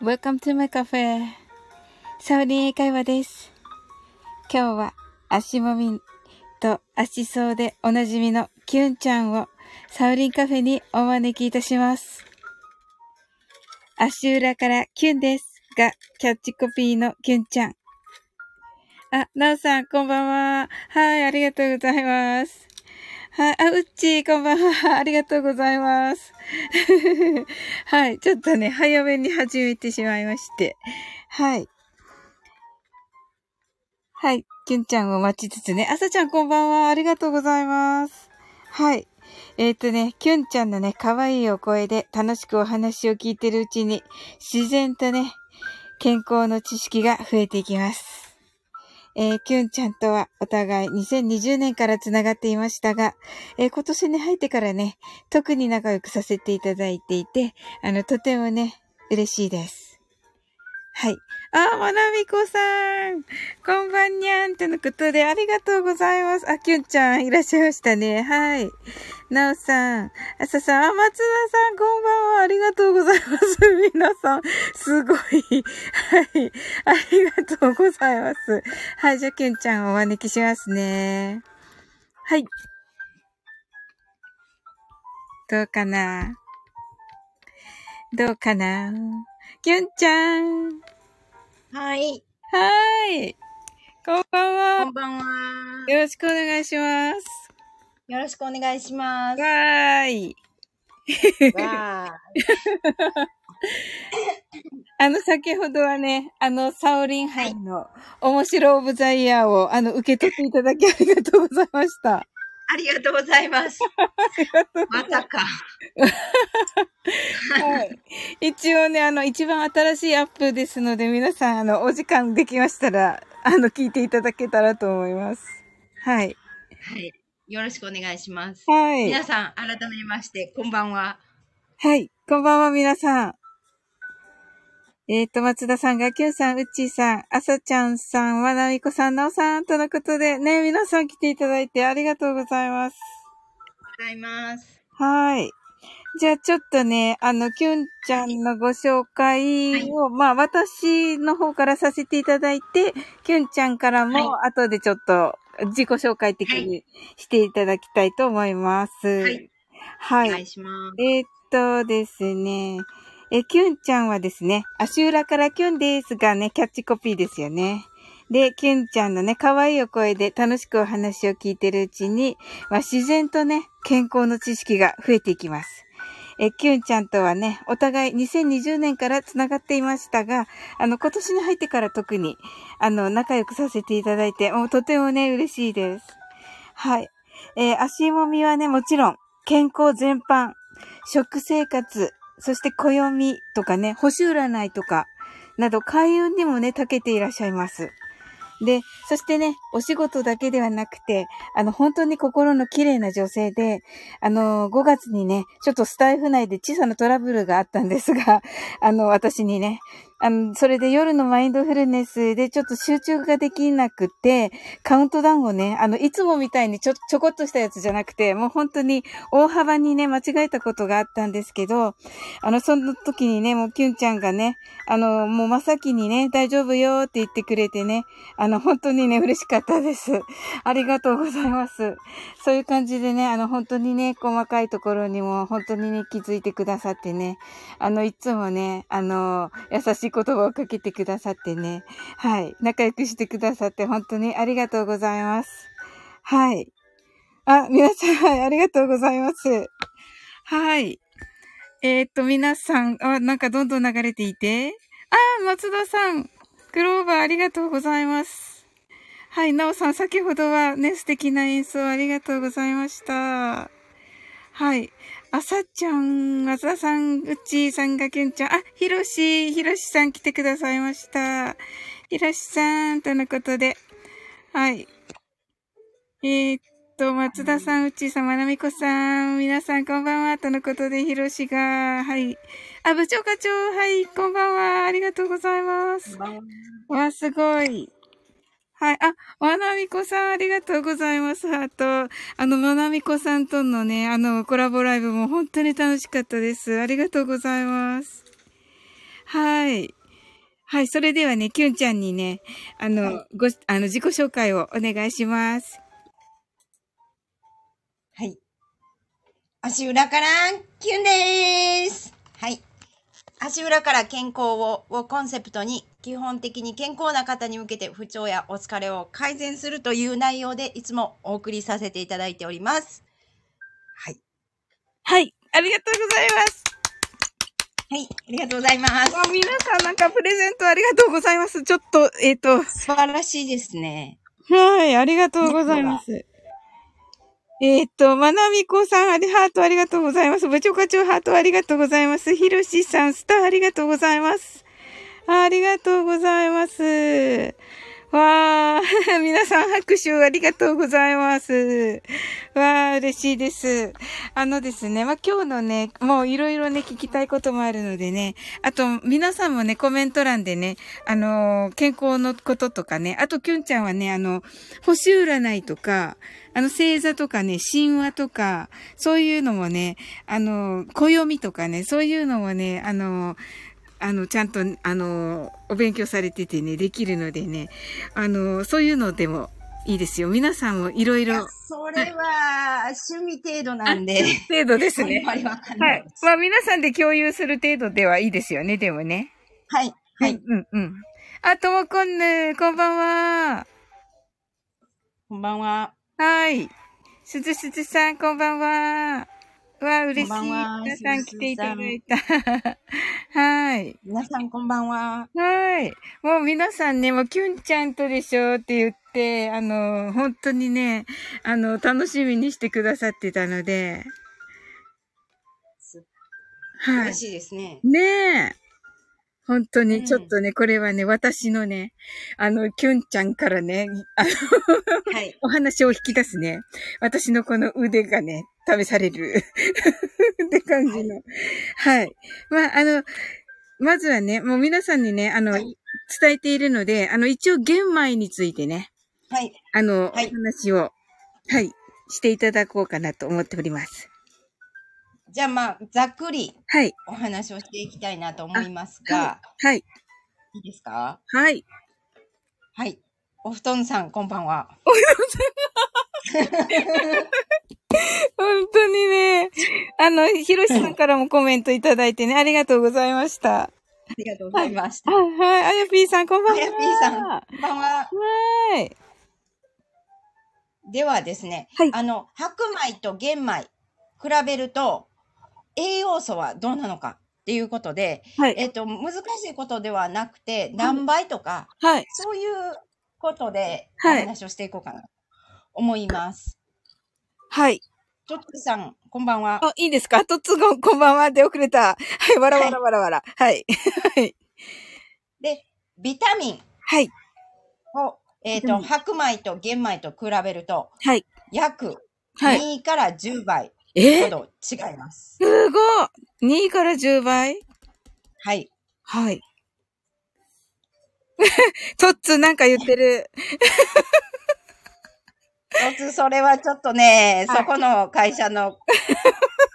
Welcome to my cafe. サウリン英会話です。今日は足もみと足そうでおなじみのキュンちゃんをサウリンカフェにお招きいたします。足裏からキュンですがキャッチコピーのキュンちゃん。あ、なおさん、こんばんは。はい、ありがとうございます。はい。あ、うっちー、こんばんは。ありがとうございます。はい。ちょっとね、早めに始めてしまいまして。はい。はい。きゅんちゃんを待ちつつね。あさちゃん、こんばんは。ありがとうございます。はい。えっ、ー、とね、きゅんちゃんのね、可愛いお声で楽しくお話を聞いてるうちに、自然とね、健康の知識が増えていきます。えー、キュンちゃんとはお互い2020年から繋がっていましたが、えー、今年に入ってからね、特に仲良くさせていただいていて、あの、とてもね、嬉しいです。はい。あ、まなみこさん。こんばんにゃん。とのことで、ありがとうございます。あ、きゅんちゃん、いらっしゃいましたね。はい。なおさん。あささん。あ、松田さん、こんばんは。ありがとうございます。皆さん、すごい。はい。ありがとうございます。はい。じゃあ、きゅんちゃん、お招きしますね。はい。どうかな？どうかな？きゅんちゃん。はい。はい。こんばんは。こんばんは。よろしくお願いします。よろしくお願いします。わーい。わーあの、先ほどはね、あの、サオリン杯の面白オブザイヤーを、あの、受け取っていただきありがとうございました。ありがとうございます。まさか。はい。一応ね、あの、一番新しいアップですので、皆さん、あの、お時間できましたら、あの、聞いていただけたらと思います。はい。はい。よろしくお願いします。はい。皆さん、改めまして、こんばんは。はい。こんばんは、皆さん。えっ、ー、と、松田さんが、キュンさん、うっちーさん、あさちゃんさん、わなみこさん、なおさん、とのことで、ね、皆さん来ていただいてありがとうございます。ございます。はい。じゃあ、ちょっとね、あの、キュンちゃんのご紹介を、はい、まあ、私の方からさせていただいて、キュンちゃんからも、後でちょっと、自己紹介的にしていただきたいと思います。はい。はい。お願いします。えー、っとですね、え、キュンちゃんはですね、足裏からキュンですがね、キャッチコピーですよね。で、キュンちゃんのね、可愛いお声で楽しくお話を聞いてるうちに、まあ、自然とね、健康の知識が増えていきます。え、キュンちゃんとはね、お互い2020年から繋がっていましたが、あの、今年に入ってから特に、あの、仲良くさせていただいて、もうとてもね、嬉しいです。はい。えー、足もみはね、もちろん、健康全般、食生活、そして暦とかね、星占いとか、など開運にもね、長けていらっしゃいます。で、そしてね、お仕事だけではなくて、あの、本当に心の綺麗な女性で、あの、5月にね、ちょっとスタイフ内で小さなトラブルがあったんですが、あの、私にね、あの、それで夜のマインドフルネスでちょっと集中ができなくて、カウントダウンをね、あの、いつもみたいにちょ、ちょこっとしたやつじゃなくて、もう本当に大幅にね、間違えたことがあったんですけど、あの、その時にね、もうキュンちゃんがね、あの、もう真先にね、大丈夫よって言ってくれてね、あの、本当にね、嬉しかったです。ありがとうございます。そういう感じでね、あの、本当にね、細かいところにも本当にね、気づいてくださってね、あの、いつもね、あの、優しい言葉をかけてくださってね。はい。仲良くしてくださって本当にありがとうございます。はい。あ、皆さん、はい、ありがとうございます。はい。えー、っと、皆さん、あ、なんかどんどん流れていて。あ、松田さん、クローバーありがとうございます。はい、なおさん、先ほどはね、素敵な演奏ありがとうございました。はい。あさちゃん、あささん、うっちーさんがけんちゃん、あ、ひろし、ひろしさん来てくださいました。ひろしさん、とのことで。はい。えー、っと、松田さん、うっちーさん、まなみこさん、皆さんこんばんは、とのことで、ひろしが、はい。あ、部長課長、はい、こんばんは、ありがとうございます。わ、すごい。はい。あ、まなみこさん、ありがとうございます。あと、あの、まなみこさんとのね、あの、コラボライブも本当に楽しかったです。ありがとうございます。ははい。はい。それではね、キュンちゃんにね、あの、はいご、あの、自己紹介をお願いします。はい。足裏からキュンでーす。はい。足裏から健康ををコンセプトに、基本的に健康な方に向けて不調やお疲れを改善するという内容でいつもお送りさせていただいております。はい。はい。ありがとうございます。はい。ありがとうございます。あ皆さんなんかプレゼントありがとうございます。ちょっと、えっ、と、素晴らしいですね。はい、ありがとうございます。えーっと、まなみこさん、ハートありがとうございます。部長課長ハートありがとうございます。ひろしさん、スターありがとうございます。ありがとうございます。わー、皆さん拍手ありがとうございます。わー、嬉しいです。あのですね、まあ、今日のね、もういろいろね、聞きたいこともあるのでね、あと、皆さんもね、コメント欄でね、あのー健康のこととかね、あと、きゅんちゃんはね、あの、星占いとか、あの、星座とかね、神話とか、そういうのもね、あの、暦とかね、そういうのもね、あの、あの、ちゃんと、あの、お勉強されててね、できるのでね、あの、そういうのでもいいですよ。皆さんもいろいろ、それは趣味程度なんで。程度ですあんね。まりわかんなはいいで。す。まあ、皆さんで共有する程度ではいいですよね、でもね。はい。はい。うん、うん。あ、ともこんぬ、こんばんは。こんばんは。はい。すずすずさん、こんばんは。うわ、嬉しい。皆さん来ていただいた。はい。皆さんこんばんは。はい。もう皆さんね、もうキュンちゃんとでしょって言って、あの、本当にね、あの、楽しみにしてくださってたので、はい。嬉しいですね。ねえ。本当に、うんちょっとね、これはね、私のね、あの、キュンちゃんからね、あの、はい。お話を引き出すね、私のこの腕がね、試される って感じの。はい。まあ、あの、まずはね、もう皆さんにね、あの、はい伝えているので、あの、一応玄米についてね、はい。あの、はいお話を、はい、していただこうかなと思っております。じゃあまあ、ざっくりはい、お話をしていきたいなと思いますが、はい、いいですか？はい。はい。お布団さん、こんばんは。本当にね、あの、ひろしさんからもコメントいただいてね、ありがとうございました。ありがとうございました。はい、はい、あやぴーさん、こんばんは。あやぴーさん、こんばんは。はい。ではですね、はいあの、白米と玄米、比べると、栄養素はどうなのかっていうことで、はい。えっと、難しいことではなくて、何倍とか、はい。そういうことでおはい話をしていこうかなと思います。はい。とっつさん、こんばんは。あ、いいですか？とつごん、こんばんは。出遅れた。はい、わらわらわらわら。はい。はい。で、ビタミンはい。を、えっ、と、ビタミン白米と玄米と比べると、はい。約はい。2から10倍え？ほど違います。すごい !2 から10倍？はい。はい。とっつなんか言ってる。とつ、それはちょっとね、はいそこの会社の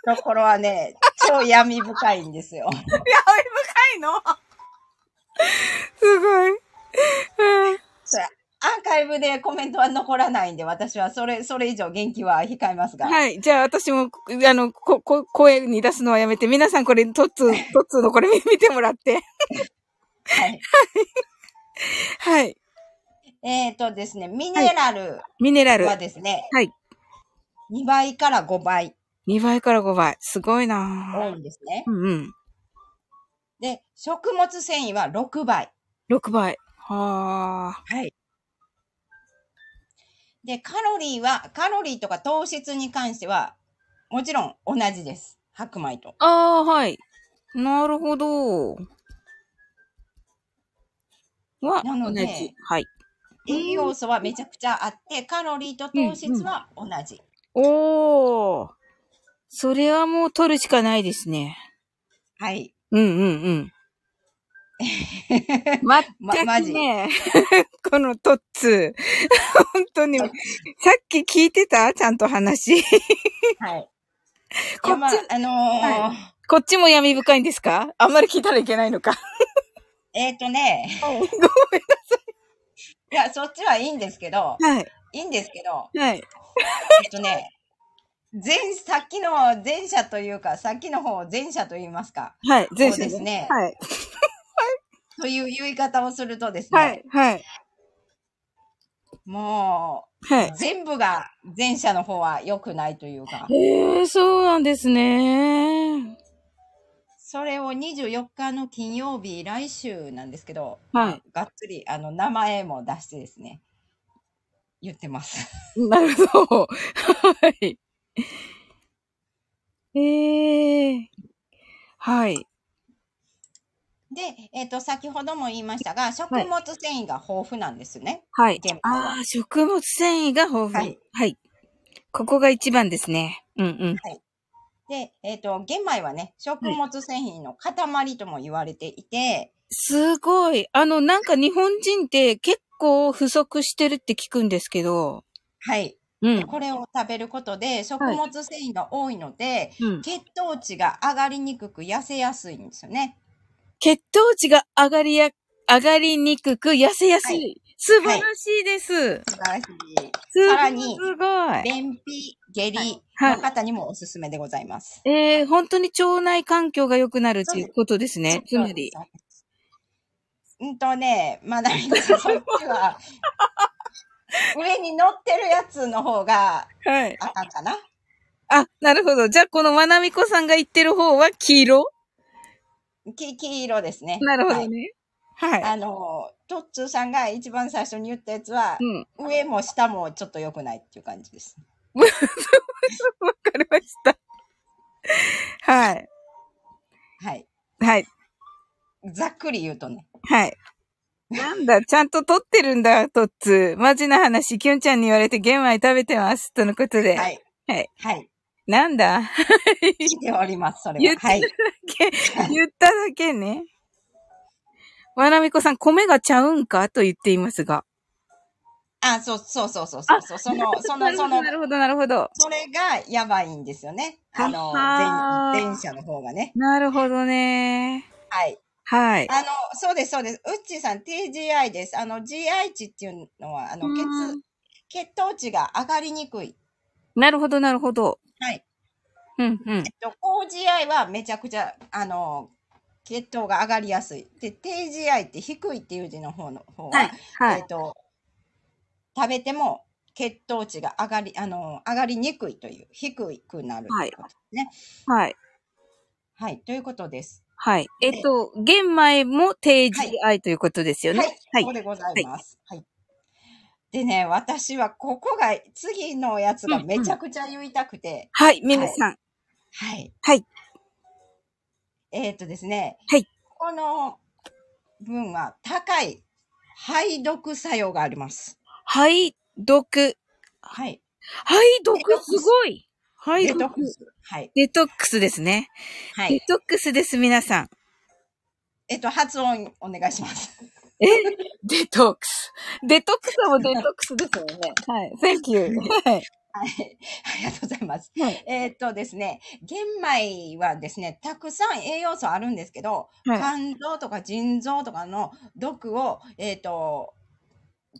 ところはね、超闇深いんですよ。いや、深いの？すごい。アーカイブでコメントは残らないんで、私はそれ、それ以上元気は控えますが。はい。じゃあ私も、あの、こ、こ、声に出すのはやめて、皆さんこれ、トッツー、トッツーのこれ見てもらって。はい。はい。えっ、とですね、ミネラルミネラル。はですね、はい。2倍から5倍2倍から5倍。すごいな多ぁいんですね。うんうん。で、食物繊維は6倍。6倍。はあ。はい。で、カロリーは、カロリーとか糖質に関しては、もちろん同じです。白米と。ああ、はい。なるほど。は、なので同じ。はい。栄養素はめちゃくちゃあって、カロリーと糖質は同じ。おー。それはもう取るしかないですね。はい。うんうんうん。ま全マジくね、このトッツー。本当に、さっき聞いてた？ちゃんと話。はい。こっちまあ、あのーはこっちも闇深いんですか？あんまり聞いたらいけないのか。えっ、とね、はい。ごめんいや、そっちはいいんですけど、はい。いいんですけど、はい。えっとね、前、さっきの前者というか、さっきの方を前者と言いますか、はい。全そうですねはい。という言い方をするとですね、はい。はい。もはい。う、全部が前者の方は良くないというか、へえ、そうなんですね。それを24日の金曜日、来週なんですけど、はい。がっつり、あの、名前も出してですね、言ってます。なるほど。はい。ええはい。で、えっ、と、先ほども言いましたが、食物繊維が豊富なんですね。はいああ、食物繊維が豊富。はい。はい。ここが一番ですね。うんうん。で、えっ、と、玄米はね、食物繊維の塊とも言われていて、すごい。あの、なんか日本人って結構不足してるって聞くんですけど。はい。うん。これを食べることで、食物繊維が多いので、うん、血糖値が上がりにくく痩せやすいんですよね。血糖値が上がりや、上がりにくく痩せやすい。はい素晴らしいです。素晴らしい。すさらにすごい。便秘、下痢はいの方にもおすすめでございます。えー、本当に腸内環境が良くなるっていうことですね。つまり。そうんとね、まだ、そっちは、上に乗ってるやつの方がはい。あかんかな。あ、なるほど。じゃあ、このまなみこさんが言ってる方は黄色？き黄色ですね。なるほはいどね。はい。あの、トッツーさんが一番最初に言ったやつはう、ん。上も下もちょっと良くないっていう感じです。わかりました。はい。はい。はい。ざっくり言うとね。はい。なんだ、ちゃんと撮ってるんだ、トッツー。マジな話、キュンちゃんに言われて玄米食べてます。とのことで。はい。はい。はい。なんだ？聞いております、それは。言ってはい。言っただけね。わなみこさん、米がちゃうんか？と言っていますが。あ、そうそうそうそうそうそう。その、その、そのな、るほど、なるほど。それがやばいんですよね。あの、前、前者の方がね。なるほどね。はい。はい。あの、そうです、そうです。うっちーさん、TGI です。あの、GI 値っていうのは、あの、血うん、血糖値が上がりにくい。なるほど、なるほど。はい。うん、うんえっ。と、高 GI はめちゃくちゃ、あの、血糖が上がりやすい。で、低 GI って低いっていう字の方の方は、はい。はいえっ。と、食べても血糖値が上がり、あの、上がりにくいという、低くなるということですね。はい。はい、ということです。はい。えっと、玄米も低 GI ということですよね？はい、はいそうでございます。はい。でね、私はここが、次のやつがめちゃくちゃ言いたくて、はい。皆さん。はい。はい。えっ、とですね、はい。この分は高い排毒作用があります。排毒。はい。排毒すごい。排毒デトッ。クス。はい。デトックスですね。はい。デトックスです、皆さん。えっと、発音お願いします。え？デトックス。デトックスはもうデトックスですよね。はい。Thank you. はい。はい。ありがとうございます。はい。えっとですね、玄米はですね、たくさん栄養素あるんですけど、はい。肝臓とか腎臓とかの毒を、えっ、と、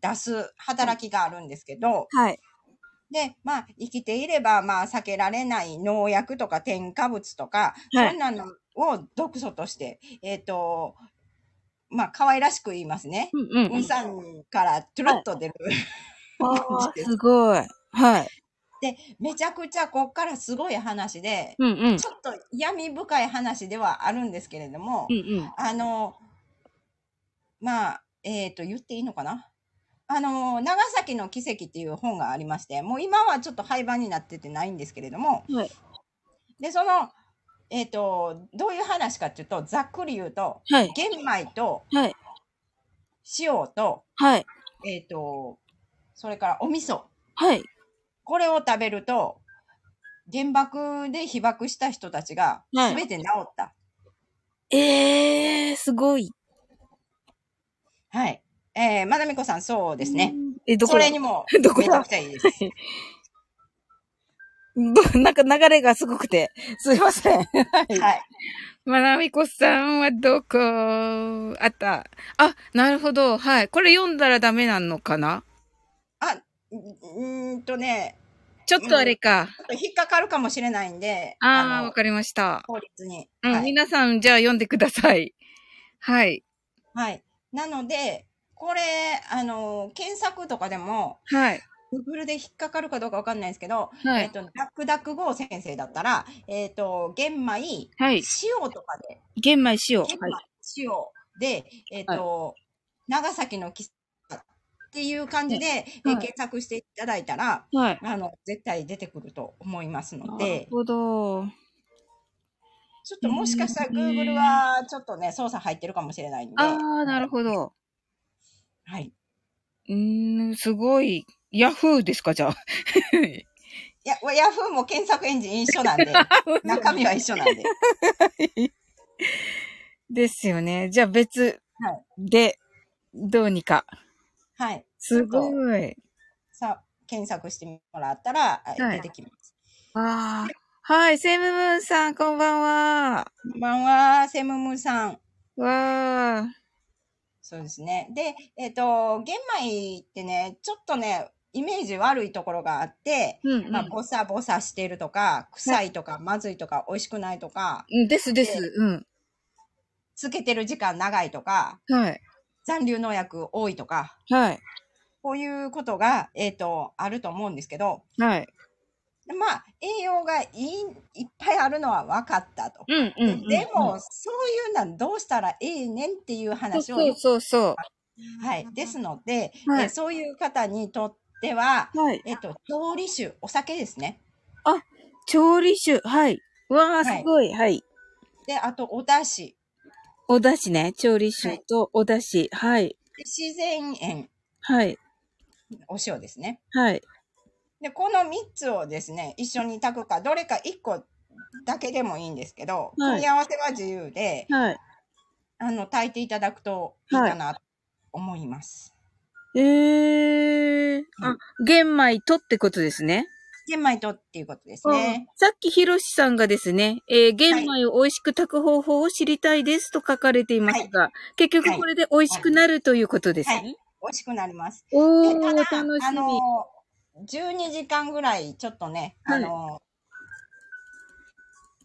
出す働きがあるんですけど、はい。で、まあ、生きていれば、まあ、避けられない農薬とか添加物とか、はいそんなのを毒素として、えっ、と、まあ、可愛らしく言いますね。うんうんうんさんからトゥルッと出る。ああ、すごい。はい。で、めちゃくちゃこっからすごい話で、うんうん。ちょっと闇深い話ではあるんですけれども、うんうん。あの、まあ、えっ、と、言っていいのかな？あの、長崎の奇跡っていう本がありまして、もう今はちょっと廃盤になっててないんですけれども、はい。で、その、えっ、と、どういう話かっていうと、ざっくり言うと、はい。玄米とはい。塩と、はい。えっ、と、それからお味噌。はい。これを食べると、原爆で被爆した人たちがはい全て治った。ええー、すごい。はい。えー、まなみこさん、そうですね。え、どこそれにも どこだ？めちゃくちゃいいです。どなんか流れがすごくて、すいません。はい。はい。まなみこさんはどこ？あった。あ、なるほど。はい。これ読んだらダメなのかな？あ、うーんとね、ちょっとあれか。引っかかるかもしれないんで、ああ、のわかりました。法律に。うん、はい。皆さん、じゃあ読んでください。はい。はい。なので、これ、あの、検索とかでも、はい。Google で引っかかるかどうかわかんないですけど、はい。えっと、ダックダックゴー先生だったら、えっと、玄米、はい。塩とかで、玄米塩。はい玄米。、塩で、えっと、長崎の喫茶っていう感じで、えはい検索していただいたら、はい。あの、絶対出てくると思いますのなるで、ほど。ちょっともしかしたらうん Google はちょっとね、操作入ってるかもしれないんで、ああ、なるほど。はい。うーん、すごい。ヤフーですか、じゃあ。いや、ヤフーも検索エンジン一緒なんで、中身は一緒なんで。ですよね。じゃあ別はで、どうにか。はい。すごい。さあ、検索してもらったら、あはい出てきます。ああ。はい、セムムーンさん、こんばんは。こんばんは、セムムさん。わあ。そうですね。で、えっ、と、玄米ってね、ちょっとね、イメージ悪いところがあって、うん、うんまあ、ボサボサしてるとか、臭いとか、まずいとか、美味しくないとか、うん。ですです。うん。つけてる時間長いとか、はい。残留農薬多いとか、はい。こういうことが、えっ、と、あると思うんですけど、はい。でまあ、栄養がいい、いっぱいあるのは分かったと。うん、うんうん。でも、そういうのはどうしたらええねんっていう話をそうそうそはい。ですので、はいえーそういう方にとっては、う。はい。えっと、調理酒、お酒ですね。調理酒。はい。わあ、すごい。はい。で、あと、お出汁。お出汁ね。調理酒とお出汁。はい。で自然塩、はい。お塩ですね。はい。で、この3つをですね、一緒に炊くか、どれか1個だけでもいいんですけど、はい組み合わせは自由で、はい。あの、炊いていただくといいかなと思います。えー。あ、玄米とってことですね。玄米とっていうことですね。さっきひろしさんがですね、えー玄米を美味しく炊く方法を知りたいですと書かれていますが、結局これで美味しくなるということですね。はい美味しくなります。おー、楽しみ。あの、12時間ぐらい、ちょっとね、はいあの、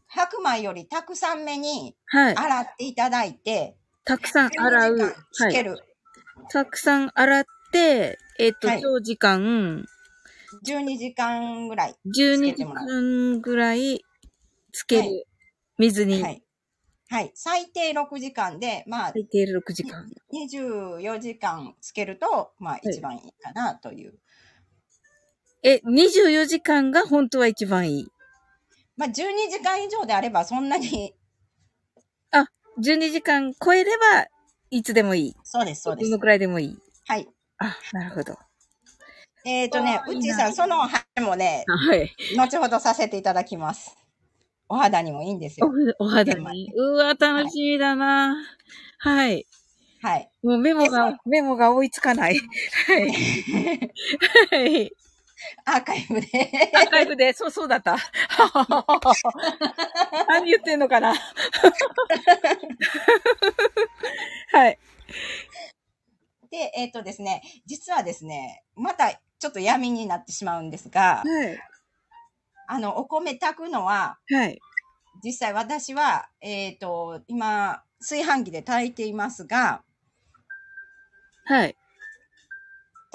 白米よりたくさんめにはい。洗っていただいて、たくさん洗う。12時間はい。つける。たくさん洗って、えっ、と、はい長時間、12時間ぐらい。12時間ぐらいつける。はい水にはい。はい。最低6時間で、まあ、最低6時間。24時間つけると、まあ、い一番いいかなという。え、24時間が本当は一番いい？まあ、12時間以上であれば、そんなに、12時間超えれば、いつでもいい。そうです、そうですどの。くらいでもいい。はい。あ、なるほど。えっ、とねあ、ーうっちーさ、んその話もね、はい。後ほどさせていただきます。お肌にもいいんですよ。おお肌に。うわ、楽しみだな。はい。はい。もうメモえが、メモが追いつかない。はい。はい。アーカイブで。アーカイブで、そう、そうだった。何言ってんのかな はい。で、えっ、とですね、実はですね、またちょっと闇になってしまうんですが、はい。あの、お米炊くのは、はい。実際私は、えっ、と、今、炊飯器で炊いていますが、はい。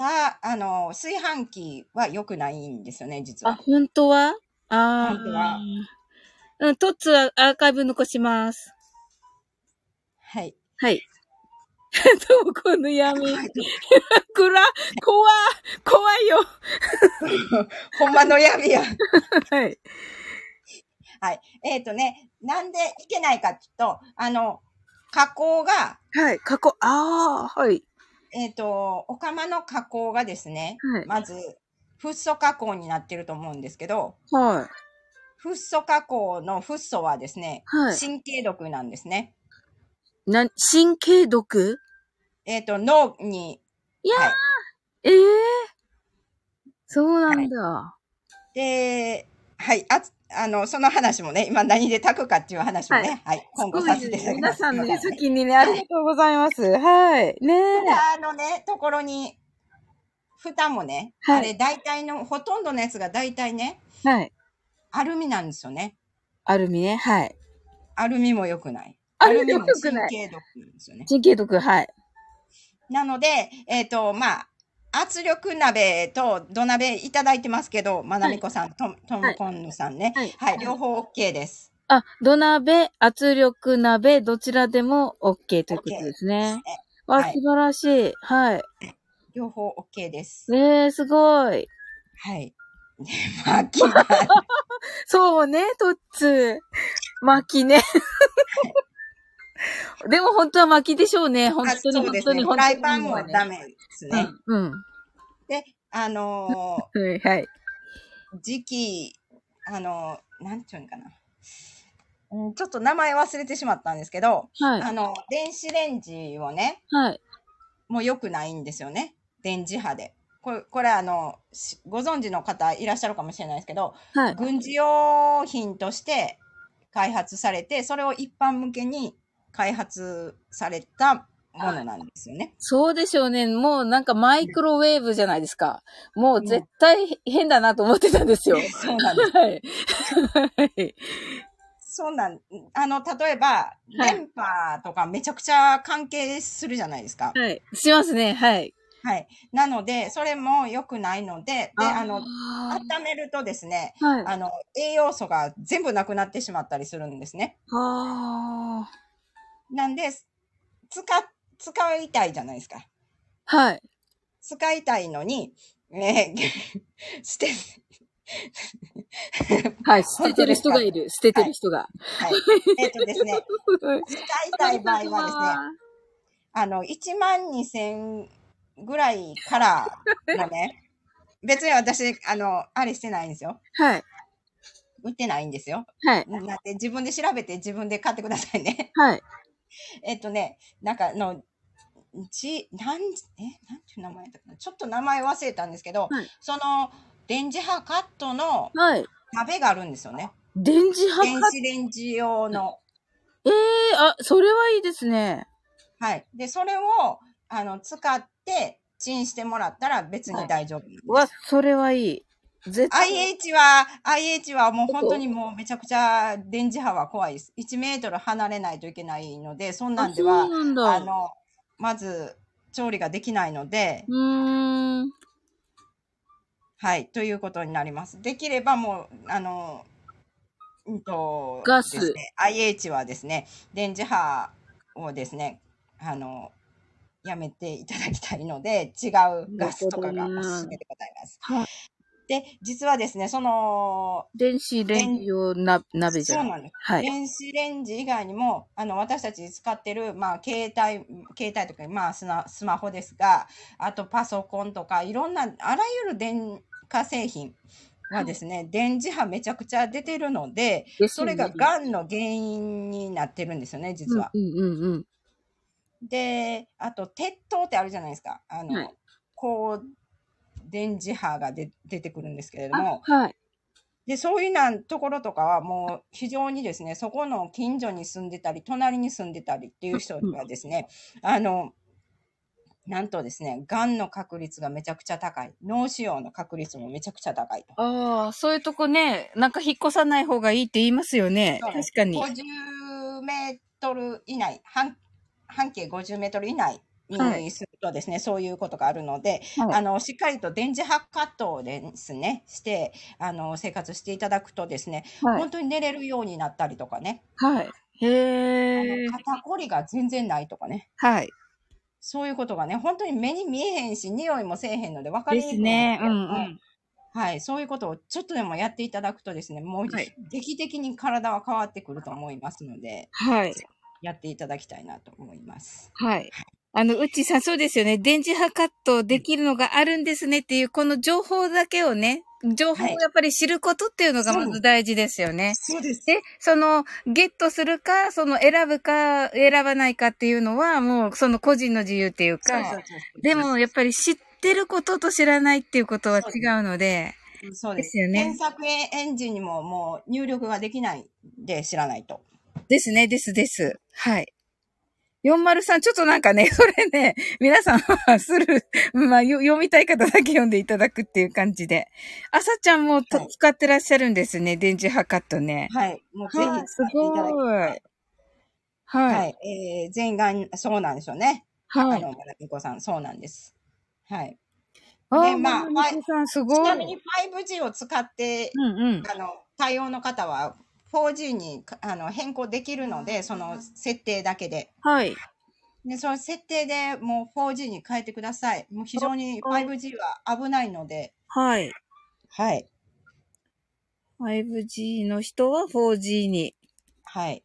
た、あの、炊飯器は良くないんですよね、実あ、は。本当は？ああ。本当はうん、トッツはアーカイブ残します。はい。はい。どこの闇暗怖怖いよ ほんまの闇や。はい。はい。えっ、とね、なんでいけないかっていうと、あの、加工が、はい。過去、ああ、はい。えっ、と、お釜の加工がですね、はい。まず、フッ素加工になってると思うんですけど、はい。フッ素加工のフッ素はですね、はい神経毒なんですね。な、神経毒？えっ、と、脳に、いやー、はいええそうなんだ。で、はい。あつ、あの、その話もね、今何で炊くかっていう話もね、はい。今後させていただきます。皆さんね、先にね、ありがとうございます。はい。ねえ。蓋のね、ところに、蓋もね、はいあれ大体の、ほとんどのやつが大体ね、はい。アルミなんですよね。アルミね。はい。アルミも良くない。アルミも良くない神経毒なんですよね。神経毒、はい。なので、えっ、と、まあ、圧力鍋と土鍋いただいてますけど、まなみこさん、トトムコンヌさんね。はいはい、両方 OK です。あ、土鍋、圧力鍋、どちらでも OK ということですね。わ、はい素晴らしい。はい。両方 OK です。えー、すごい。はい。で、巻きが、そうね、トッツー。巻きね。でも本当は巻きでしょうね。本あ当に。本当に本当に。フライパンもダメですね。うん。うん。で、あのはい はい。ー時期、あのーなんていうのかな。うんちょっと名前忘れてしまったんですけど、はい。あの、電子レンジをね、はい。もう良くないんですよね。電磁波で。これ、これあの、しご存知の方いらっしゃるかもしれないですけど、はい。軍事用品として開発されて、それを一般向けに開発されたものなんですよね。そうでしょうね。もうなんかマイクロウェーブじゃないですか。もう絶対変だなと思ってたんですよ。そうなんです。はい。はい。そうなん、あの、例えば、はい電波とかめちゃくちゃ関係するじゃないですか。はい。しますね。はい。はい。なので、それも良くないので、で、あの、あ温めるとですね、ーはい。あの、栄養素が全部なくなってしまったりするんですね。あなんで、使、使いたいじゃないですか。ーはい。使いたいのに、えー 捨て、はい。捨ててる人がいる。捨ててる人が。はい。えっとですね、使いたい場合はですね、あの、1万2000ぐらいからのね、別に私、あの、あれしてないんですよ。はい。売ってないんですよ。はい。なんで自分で調べて自分で買ってくださいね。はい。えっとね、なんかあの、じ、なん、え、なんていう名前だったかな？ちょっと名前忘れたんですけど、はいその、電磁波カットのはい。鍋があるんですよね。電磁波電か。子レンジ用の。ええあ、それはいいですね。はい。で、それを、あの、使って、チンしてもらったら別に大丈夫なんです。わ、それはいい。IH は、IH はもう本当にもうめちゃくちゃ電磁波は怖いです。1メートル離れないといけないので、そんなんではあ。あの、まず、調理ができないので。はい、ということになります。できればもう、あの、うんと、ガスね IH はですね、電磁波をですね、あの、やめていただきたいので、違うガスとかがおすすめでございます。はい。で、実はですね、その、電子レンジ用な鍋じゃ。そうなんです。はい。電子レンジ以外にも、あの、私たち使ってる、まあ、携帯、携帯とか、まあスマ、スマホですが、あとパソコンとか、いろんな、あらゆる電化製品はですね、電磁波めちゃくちゃ出てるので、それがが癌の原因になってるんですよね、実は。うんうんうん。で、あと、鉄塔ってあるじゃないですか。あの、はいこう、電磁波がで出てくるんですけれども、あはい。で、そういうなんところとかはもう非常にですね、そこの近所に住んでたり、隣に住んでたりっていう人はですね、あの、なんとですね、癌の確率がめちゃくちゃ高い。脳腫瘍の確率もめちゃくちゃ高いと。ああ、そういうとこね、なんか引っ越さない方がいいって言いますよね。確かに。50メートル以内、半半径50メートル以内はいにするとですね、そういうことがあるので、はいあの、しっかりと電磁波カットをですね、して、あの、生活していただくとですね、はい本。当に寝れるようになったりとかね、はい。へえ肩こりが全然ないとかね。はい。そういうことがね、本当に目に見えへんし、匂いもせえへんので分かりでにくいんすね。うんうん。はい、そういうことをちょっとでもやっていただくとですね、もうはい劇的に体は変わってくると思いますので、はい。やっていただきたいなと思います。はい。あの、うちさんそうですよね。電磁波カットできるのがあるんですねっていう、この情報だけをね、情報をやっぱり知ることっていうのがまず大事ですよね。そうです。で、その、ゲットするか、その選ぶか、選ばないかっていうのは、もう、その個人の自由っていうか、でも、やっぱり知ってることと知らないっていうことは違うので、そうです。よね検索エンジンにももう入力ができないんで知らないと。ですね、ですです。はい。403、ちょっとなんかね、それね、皆さんはする、まあ、よ読みたい方だけ読んでいただくっていう感じで。朝ちゃんもと、はい使ってらっしゃるんですね、電磁波カットね。はい。もうぜはいひ使っていただきたい。すごいはい。はい。えー、全眼、そうなんですよね。はい。あの、まなみこさん、そうなんです。はい。でまあまあ、さんすごい。ちなみに 5G を使って、うんうん。あの、対応の方は 4G にあの変更できるので、その設定だけで。はい。で、その設定でもう 4G に変えてください。もう非常に 5G は危ないので、はい。はい。5G の人は 4G に。はい。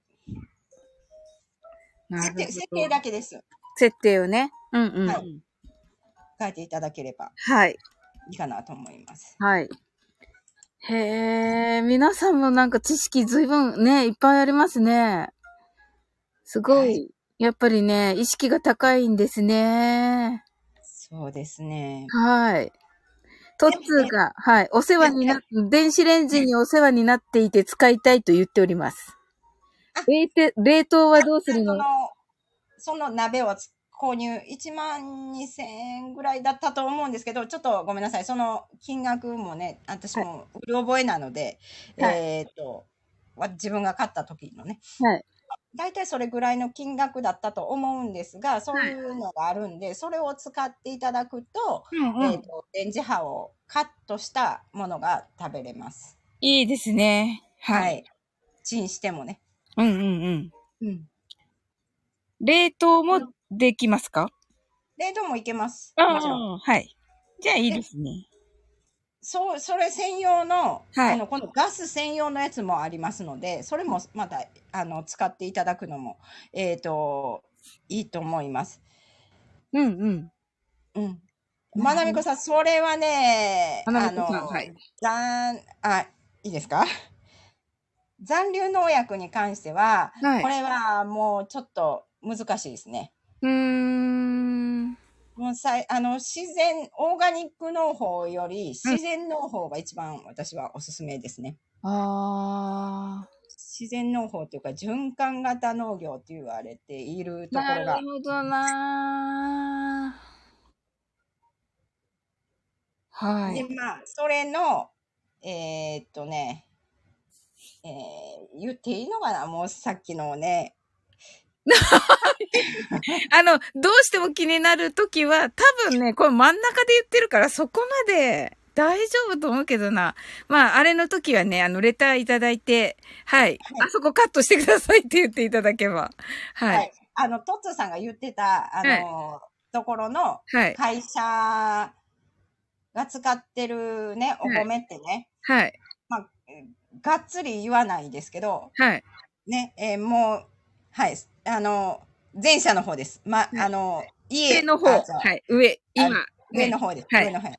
設定、設定だけです。設定をね。うんうん。はい。変えていただければはい。いいかなと思います。はい。へえ、皆さんもなんか知識ずいぶんね、いっぱいありますね。すごい。はいやっぱりね、意識が高いんですね。そうですね。はい。トッツーが、はい、お世話にな、電子レンジにお世話になっていて使いたいと言っておりますあ。冷凍冷凍はどうするの？その、その鍋をつ購入1万2000円ぐらいだったと思うんですけど、ちょっとごめんなさい。その金額もね、私もうる覚えなので、はいえっ、と、わ自分が買った時のね、はい。大体それぐらいの金額だったと思うんですが、そういうのがあるんで、それを使っていただくと、うんえっ、と、電磁波をカットしたものが食べれます。いいですね。はい。チンしてもね。うんうんうん。うん。冷凍もできますか？冷凍もいけます。あもちろん。あ、はい。じゃあいいですね。そう、それ専用の、はいあの、このガス専用のやつもありますので、それもまた、あの、使っていただくのも、えっ、と、いいと思います。うんうん。うん。まなみこさん、それはね、まなみこさんあの、はい残、あ、いいですか？残留農薬に関しては、はいこれはもうちょっと難しいですね。うーん。もうさい、あの、自然、オーガニック農法より自然農法が一番私はおすすめですね。あ自然農法というか循環型農業と言われているあ。ところがなるほどなはい。でまあそれのえーっとねえー言っていいのかな？もうさっきのね あの、どうしても気になるときは、多分ね、これ真ん中で言ってるから、そこまで大丈夫と思うけどな。まあ、あれの時はね、あの、レターいただいて、はい。あそこカットしてくださいって言っていただけば。はい。はいあのトッツーさんが言ってたあの、ところのはい。会社が使ってるねお米ってね、はい。まあがっつり言わないですけどはい。ね、えーもうはいあの前者の方ですま、いあの家上の方。はい。上。今。上の方です。はい上の方。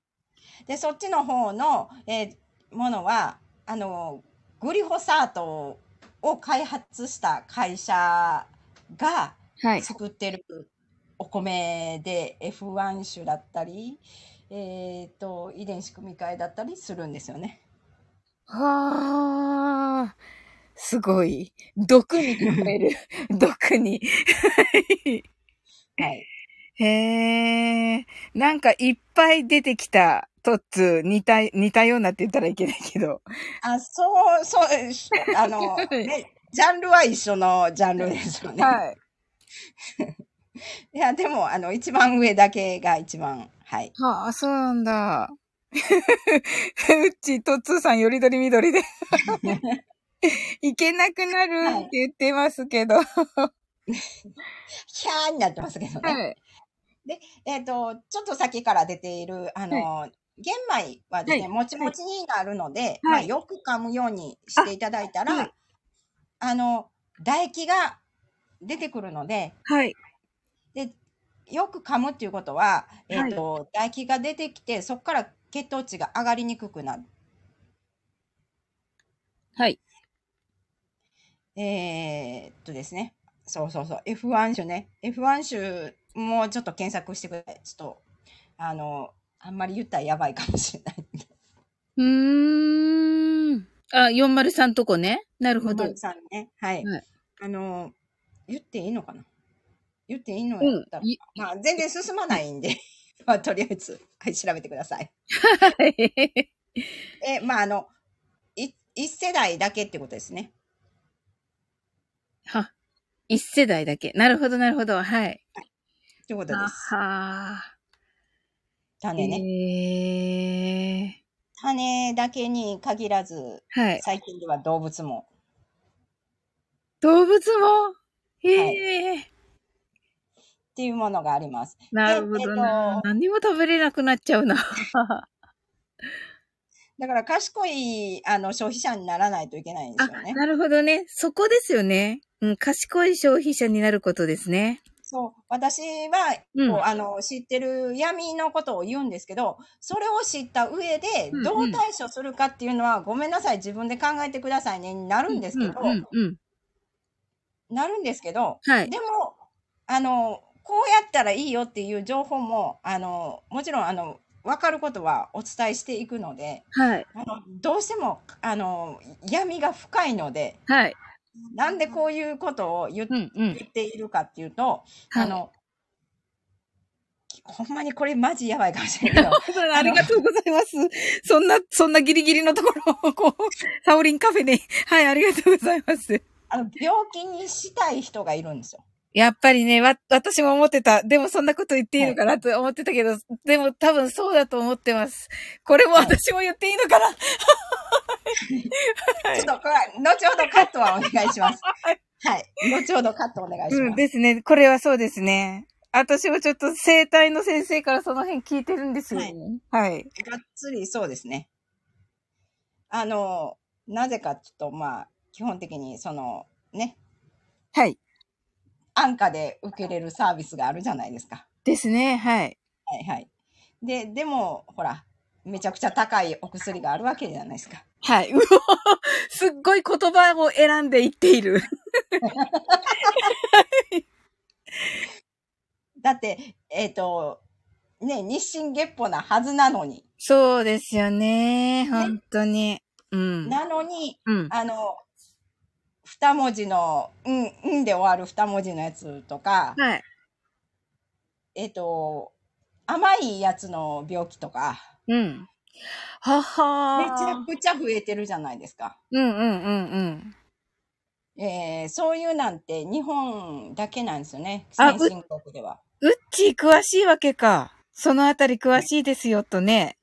で、そっちの方の、えーものは、あの、グリホサートを開発した会社がはい。作ってるお米で F1 種だったり、えっ、と、遺伝子組み換えだったりするんですよね。はあ。すごい。毒に聞こえる。毒に。はい。へえ。なんかいっぱい出てきたトッツー、似た、似たようなって言ったらいけないけど。あ、そう、そう、あの、ね、ジャンルは一緒のジャンルですよね。はい。いや、でも、あの、一番上だけが一番、はい。はあ、そうなんだ。うっち、トッツーさんよりどりみどりで。いけなくなるって言ってますけど。は ヒャーになってますけどね。い。えっ、と、ちょっと先から出ている、あの、玄米はですね、はいもちもちになるので、はいまあ、よく噛むようにしていただいたら、あ,、あはいの、唾液が出てくるので、はい。で、よく噛むっていうことは、えっ、と、唾液が出てきて、そこから血糖値が上がりにくくなる。はい。えーっとですね。そうそうそう。F1 種ね。F1 種もちょっと検索してください。ちょっと、あの、あんまり言ったらやばいかもしれないんで。うーん。あ、403とこね。なるほど。さんね。はい。はいあの、言っていいのかな？言っていいのうんやったら、いまあ、全然進まないんで、まあ、とりあえず、はい、調べてください。はい。え、まあ、あの、い一世代だけってことですね。は、一世代だけ。なるほど、なるほど。はい。ということであす。は種ね。ね。種だけに限らず、えー。はい。最近では動物も。動物も？へえ、っていうものがあります。なるほどな。何にも食べれなくなっちゃうな。だから賢いあの消費者にならないといけないんですよね。なるほどね。そこですよね。うん、賢い消費者になることですね。そう。私は、うんこうあの、知ってる闇のことを言うんですけど、それを知った上でうんうん、どう対処するかっていうのは、ごめんなさい、自分で考えてくださいね、になるんですけど、うん、うん、うん。なるんですけど、はい。でも、あの、こうやったらいいよっていう情報も、あの、もちろん、あの、分かることはお伝えしていくので、はい。あのどうしても、あの、闇が深いので、はい。なんでこういうことを言っているかっていうと、はいあの、ほんまにこれマジやばいかもしれないけど、ありがとうございます。そんな、そんなギリギリのところを、こう、サオリンカフェで、はい、ありがとうございます。あの病気にしたい人がいるんですよ。やっぱりね、わ、私も思ってた。でもそんなこと言っていいのかなと思ってたけど、でも多分そうだと思ってます。これも私も言っていいのかな、はいちょっとこれは、後ほどカットはお願いします。はい。後ほどカットお願いしうん、ます。ですね。これはそうですね。私もちょっと生体の先生からその辺聞いてるんですよね。はい。がっつりそうですね。あの、なぜかちょっとまあ、基本的にその、ね、はい。安価で受けれるサービスがあるじゃないですか。ですね。はい。はいはい。で、でも、ほら、めちゃくちゃ高いお薬があるわけじゃないですか。はい。うわすっごい言葉を選んで言っている。だって、えっ、と、ね、日進月歩なはずなのに。そうですよね。本当に。うん。なのに、うん。あの、二文字の、うん、うんで終わる二文字のやつとか、はい。えっ、と、甘いやつの病気とか、うん。ははめちゃー。くちゃ増えてるじゃないですか。うんうんうんうん。えーそういうなんて日本だけなんですよね。あ先進国では。うっちー詳しいわけか。そのあたり詳しいですよとね。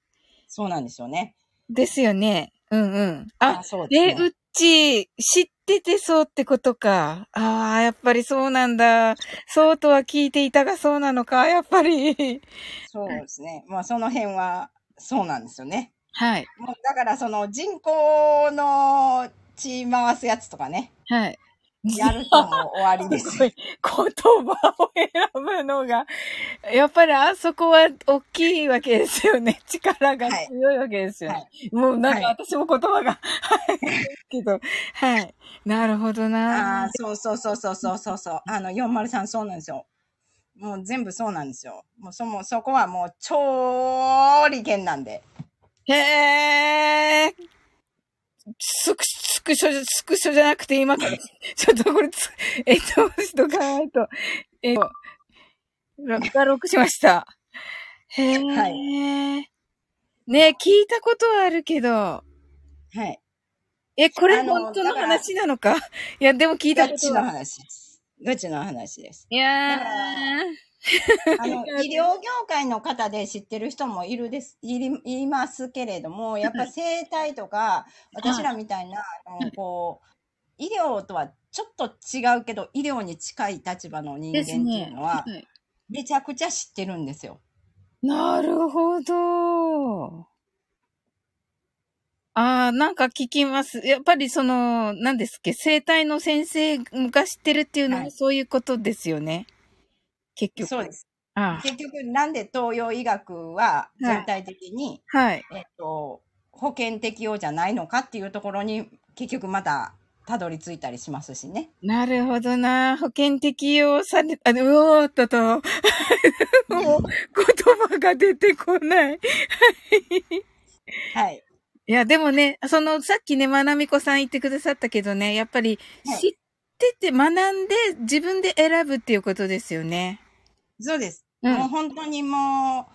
そうなんですよね。ですよね。うんうん。あ、そうですえ、ね。うっちー、知っててそうってことか。ああ、やっぱりそうなんだ。そうとは聞いていたがそうなのか、やっぱり。そうですね。まあその辺はそうなんですよね。はい。もうだからその人口の血回すやつとかね、はい。やるともう終わりですよ。言葉を選ぶのが、やっぱりあそこは大きいわけですよね。力が強いわけですよね。はもうなんかはい私も言葉が、はい。けど、はい。なるほどあなあ、そうそうそうそうそうそうそう。あの、403そうなんですよ。もう全部そうなんですよ。もうそ、もうそこはもう超利権なんで。へえ。スク、スクショ、スクショじゃなくて今 ちょっとこれつ、えっと、しとかないと、えっと、画録しました。へえ。はね聞いたことはあるけど、はい。え、これ本当の話なのか？いや、でも聞いたガチのことは。話です。ガチの話です。いやーあの、医療業界の方で知ってる人もいるです、いり、いますけれども、やっぱ生態とか、私らみたいな、あの、こう、医療とはちょっと違うけど、医療に近い立場の人間っていうのは、はいめちゃくちゃ知ってるんですよ。なるほど。ああ、なんか聞きます。やっぱりその、何ですっけ、生体の先生が知ってるっていうのははいそういうことですよね。結局。そうです。あ結局、なんで東洋医学は全体的に、あはい。えっと、保険適用じゃないのかっていうところに、結局また、たどり着いたりしますしね。なるほどな。保険適用され、あ、うおーっとと。もう、言葉が出てこない。はい。いや、でもね、その、さっきね、まなみこさん言ってくださったけどね、やっぱりはい知ってて学んで自分で選ぶっていうことですよね。そうです。うんもう本当にもう、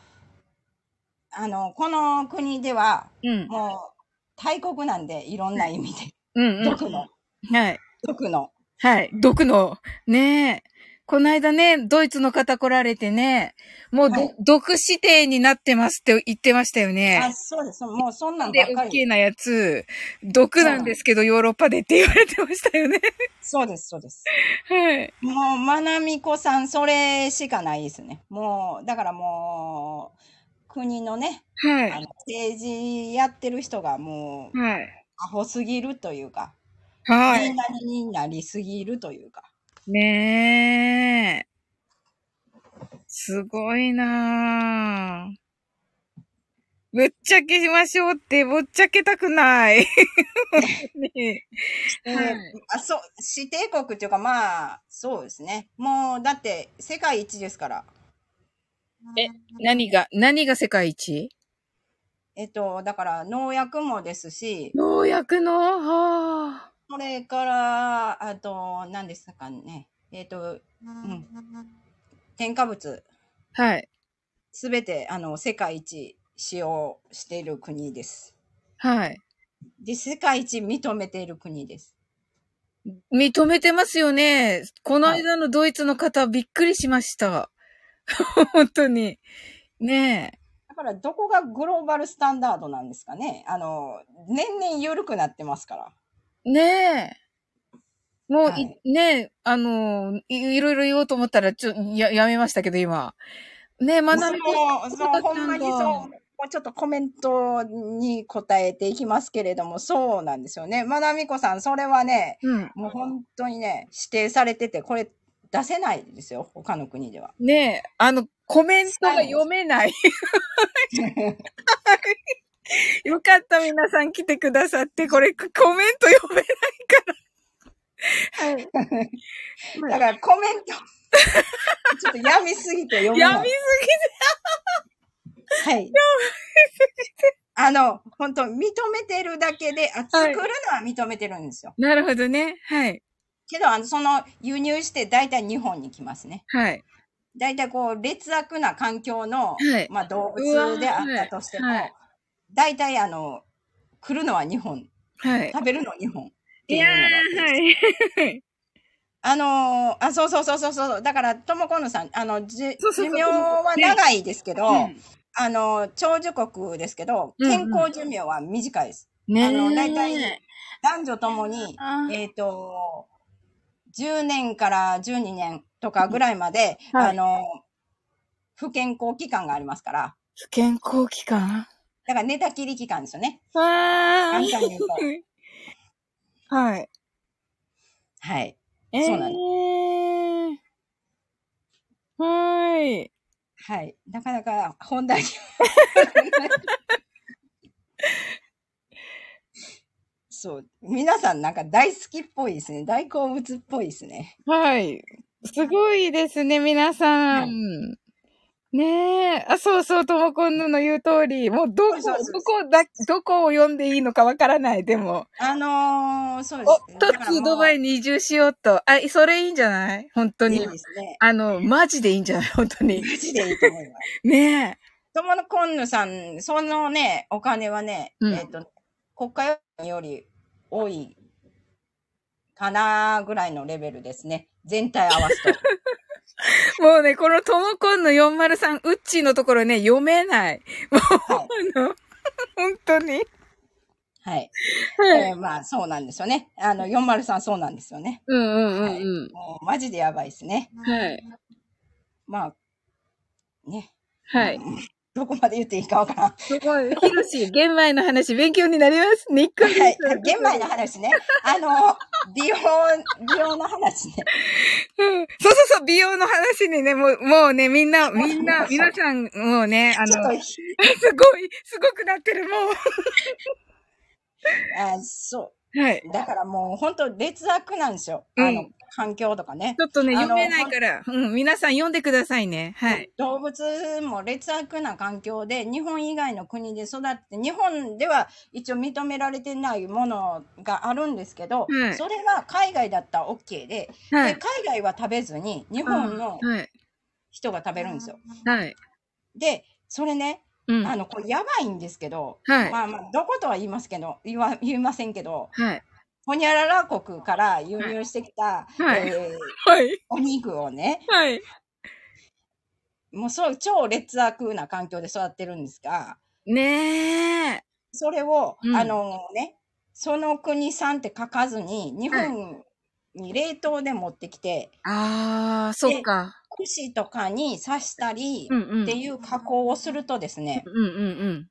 あの、この国では、うん。もう、大国なんで、いろんな意味で。うんうん。毒の、はい。毒の。はい。毒の。ねえ。この間ね、ドイツの方来られてね、もうど、はい毒指定になってますって言ってましたよあ、ね。そうです。もうそんなんばで、っかり。大きなやつ、毒なんですけど、ヨーロッパでって言われてましたよね。そうです、そうです。はい。もう、まなみこさん、それしかないですね。もう、だからもう、国のね、はい。あの政治やってる人がもう、はい。アホすぎるというか、はい。言いなりになりすぎるというか。ねえ。すごいなぁ。ぶっちゃけしましょうって、ぶっちゃけたくない。ねえーはいあそう、指定国っていうか、まあ、そうですね。もう、だって、世界一ですから。え何が、何が世界一？えっと、だから、農薬もですし、農薬の？はそれから、あと、何ですかね。えっと、うん。添加物、あ。はい。すべて、あの、世界一使用している国です。はい。で、世界一認めている国です。認めてますよね。この間のドイツの方、びっくりしました。本当に。ねえ。だから、どこがグローバルスタンダードなんですかね。あの、年々緩くなってますから。ねえ。もう、はいいねえ、あのい、いろいろ言おうと思ったら、ちょ、や、やめましたけど、今。ねえ、学びそう、そう、ほんまにそう。もうちょっとコメントに答えていきますけれども、そうなんですよね。まなみこさん、それはね、うん。もう本当にね、指定されてて、これ出せないですよ、他の国では。ねえ、あの、コメントが読めない。よかった、皆さん来てくださって、これ、コメント読めないから。はい。だからコメント、ちょっと病みすぎて読めない。やみすはい。あの、本当認めてるだけで、あ作るのは認めてるんですよ。ぎ。なるほどね。はい。けど、あの、その輸入して大体日本に来ますね。はい。大体こう、劣悪な環境の、はいまあ動物であったとしても、はい大体あの、来るのは日本。はい。食べるのは日本。っていやはい。あのーあ、そうそうそうそうそう。だから、ともこのさん、あの、寿命は長いですけど、うんあの、長寿国ですけど、うんうん健康寿命は短いです。ねあの、大体、男女ともに、あえっ、と、10年から12年とかぐらいまで、はいあの、不健康期間がありますから、不健康期間？だから寝たきり期間ですよね。あ簡単に言うと。あ。はい。はい。えそうなのー。はーい。はい。なかなか本題に。そう。皆さんなんか大好きっぽいですね。大好物っぽいですね。はい。すごいですね、皆さん。ねえ。あ、そうそう、ともこんぬの言う通り。もう、どこ、そうそうそうどこだ、どこを読んでいいのかわからない、でも。あのー、そうですお、ね。トだからもうッツードバイに移住しようと。あ、それいいんじゃない？本当にいい。ですね。あの、マジでいいんじゃない？本当に。マジでいいと思います。ねとものこんぬさん、そのね、お金はね、うんえっ、と、国家予算より多いかなぐらいのレベルですね。全体合わすと。え。もうね、このともこんの403、ウッチーのところね、読めない。もう、はいあの、本当に。はい。はいえーまあ、そうなんですよね。あの、403そうなんですよね。うんうんうんうん。もう、マジでやばいですね。はい。まあ、ね。はい。どこまで言っていいかわからん。すごい。ひろし、玄米の話、勉強になります。にっこりはい。玄米の話ね。あの、美容、美容の話ね。うんそうそうそう、美容の話にね、もう、もうね、みんな、みんな、皆さん、もうね、あの、すごい、すごくなってる、もあそう。はい。う。だからもう、本当劣悪なんですよ。うんあの、環境とかね。ちょっとね、読めないから、うん、皆さん読んでくださいね。はい。動物も劣悪な環境で日本以外の国で育って日本では一応認められてないものがあるんですけど、はいそれが海外だったら OK で,、はい。で海外は食べずに日本のはい。人が食べるんですよ。はい。でそれねうん。あのこれやばいんですけど、はい。まあまあどことは言いますけど言わ言いませんけどはい。ホニャララ国から輸入してきた、はいえーはい。お肉をねはい。もうそう超劣悪な環境で育ってるんですがねえ。それを、うんあのね、その国産って書かずに、日本に冷凍で持ってきて、ああ、そっか。串とかに刺したり。っていう加工をするとですね、うんうんうん。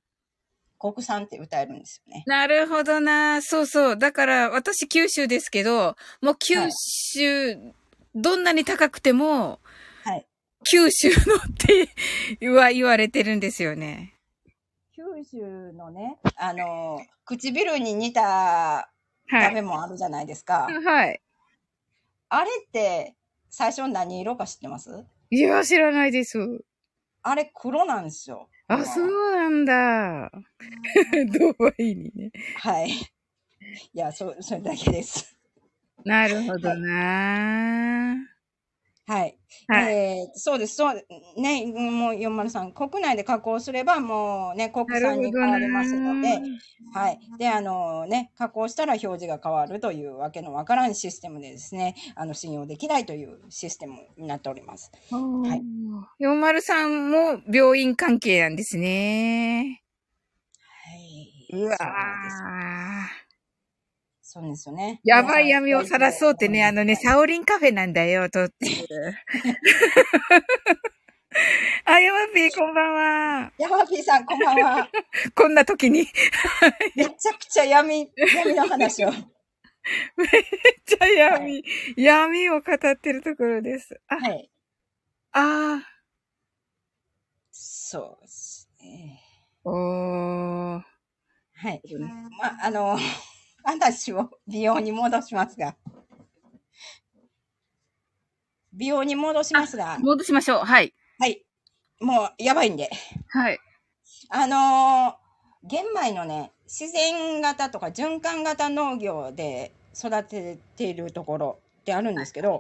国産って歌えるんですよね。なるほどな。そうそう。だから、私九州ですけど、もう九州、どんなに高くても、はい。九州のっては言われてるんですよね。九州のね、あの、唇に似たはい。食べ物あるじゃないですか。はい。あれって、最初何色か知ってます？いや、知らないです。あれ黒なんですよ。あ、そうなんだ。どうはいいにね。はい。いや、そ、それだけです。なるほどな。はい。はい。えーそうです、そう、ね、もう403、国内で加工すれば、もうね、国産に変わりますのでな。、はい。で、あのね、加工したら表示が変わるというわけのわからんシステムでですね、あの、信用できないというシステムになっております。はい。403も病院関係なんですね。はい。うわそうですー。そうですよね。やばい闇を晒そうってね、あのね、さサオリンカフェなんだよ、とっていう。あ、ヤマピーこんばんは。ヤマピーさん、こんばんは。こんな時に、め っめちゃくちゃ闇、闇の話を。ちゃ闇、闇を語ってるところです。あ、はい。あそうですね。ー。おー。はい。ま、あの、話を美容に戻しますが。美容に戻しますが。戻しましょう。はい。はい。もう、やばいんで。はい。あのー玄米のね、自然型とか循環型農業で育てているところってあるんですけど、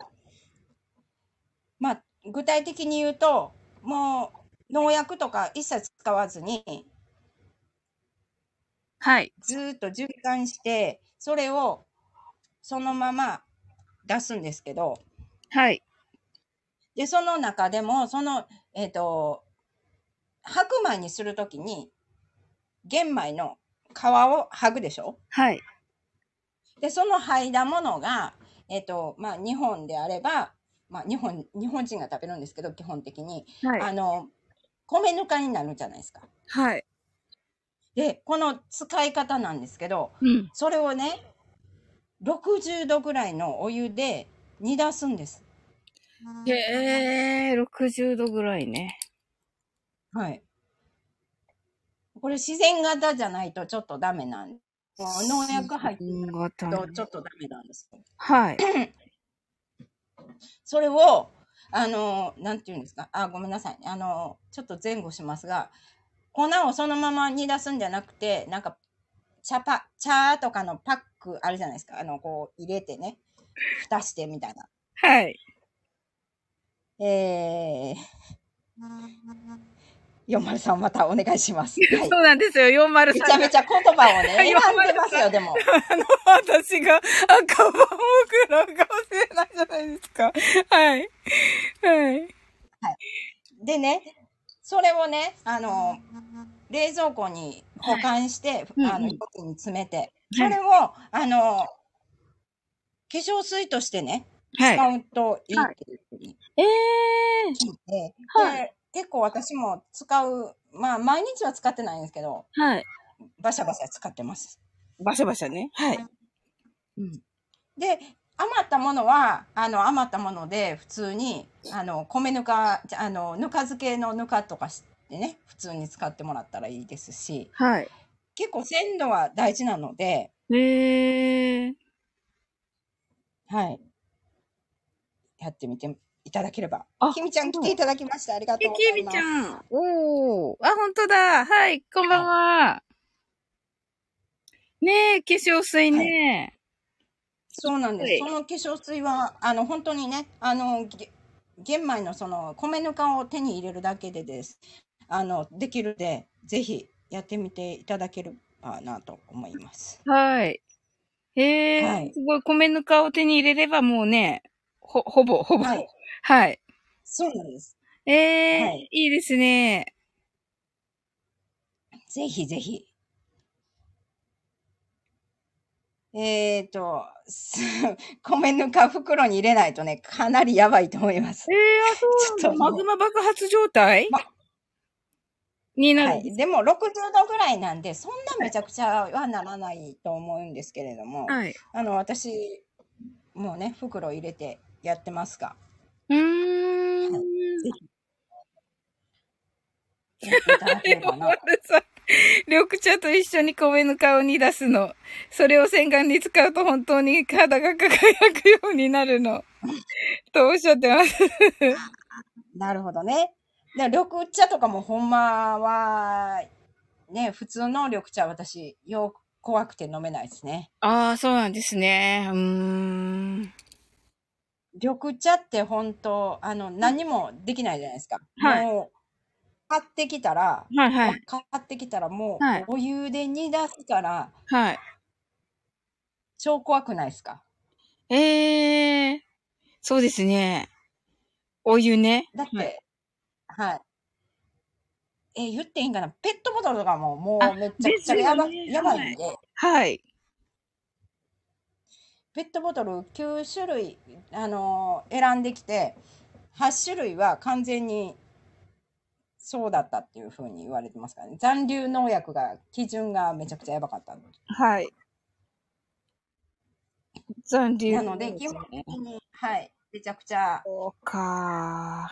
まあ、具体的に言うと、もう農薬とか一切使わずに、はい。ずーっと循環して、それをそのまま出すんですけど、はい。で、その中でも、その、えっ、と、白米にするときに、玄米の皮を剥ぐでしょ？はい。で、その剥いだものが、えっ、と、まあ、日本であれば、まあ、日本、日本人が食べるんですけど、基本的に。はい。あの、米ぬかになるじゃないですか。はい。で、この使い方なんですけど、うん。それをね、60度ぐらいのお湯で煮出すんです。へー、60度ぐらいね。はい。これ自然型じゃないとちょっとダメなんもう農薬入って新る型とちょっとダメなんですよ。はい。それを、あの、なんていうんですか、あ、ごめんなさいね。あの、ちょっと前後しますが、粉をそのまま煮出すんじゃなくて、なんか、茶パ、茶とかのパックあるじゃないですか。あの、こう入れてね、蓋してみたいな。はい。えー、403またお願いします。はいそうなんですよ、403めちゃめちゃ言葉をね、選んでますよ、でも。あの、私が赤番を食らうかもしれないじゃないですか。はい。はい。でね、それをね、あの、冷蔵庫に保管して、うんうんあの、容器に詰めて、それを、あの、化粧水としてね、はい。使うといいっていうふうにえ聞いて、はいで結構私も使う、まあ、毎日は使ってないんですけど、ー。はい。バシャバシャ使ってます。バシャバシャね。はい。うん、で、余ったものは、あの、余ったもので、普通に、あの、米ぬか、あの、ぬか漬けのぬかとかしてね、普通に使ってもらったらいいですし、はい。結構鮮度は大事なので、えー。はい。やってみていただければあ。きみちゃん来ていただきました。ありがとえ、うございます。きみちゃん。おー。あ、本当だ。はい、こんばんは。ねえ、化粧水ね。そうなんはいです。その化粧水は、あの、本当にね、あの、げ玄米のその米ぬかを手に入れるだけでです。あの、できるので、ぜひやってみていただければなと思います。はい。へえ、はいすごい、米ぬかを手に入れればもうね、ほ、ほぼ、ほぼ。ははい。い。そうなんです。ええはいいいですね。ぜひぜひ。えっ、と、す 米ぬか袋に入れないとね、かなりやばいと思いますえ。えあ、そう。ちょっとマグマ爆発状態、まになる。はい。でも60度ぐらいなんで、そんなめちゃくちゃはならないと思うんですけれども、はい。あの、私、もうね、袋入れてやってますが、うーん。はいやっていただければな。さ、緑茶と一緒に米ぬかを煮出すの。それを洗顔に使うと本当に肌が輝くようになるの。とおっしゃってます。なるほどね。で緑茶とかもほんまは、ね、普通の緑茶私、よく怖くて飲めないですね。ああ、そうなんですね。うーん。緑茶って本当、あの、何もできないじゃないですか。はいもう、買ってきたら、はいはい。買ってきたらもう、はいお湯で煮出すから、はい。超怖くないですか？ええそうですね。お湯ね。だって、ははいい。え、言っていいんかなペットボトルとかももあうめっちゃくちゃやば,、ねやばいんで、はい。ペットボトル9種類、あのー選んできて、8種類は完全にそうだったっていうふうに言われてますからね。残留農薬が、基準がめちゃくちゃやばかった。はい。残留。なので、基本的に、はい、めちゃくちゃそうか。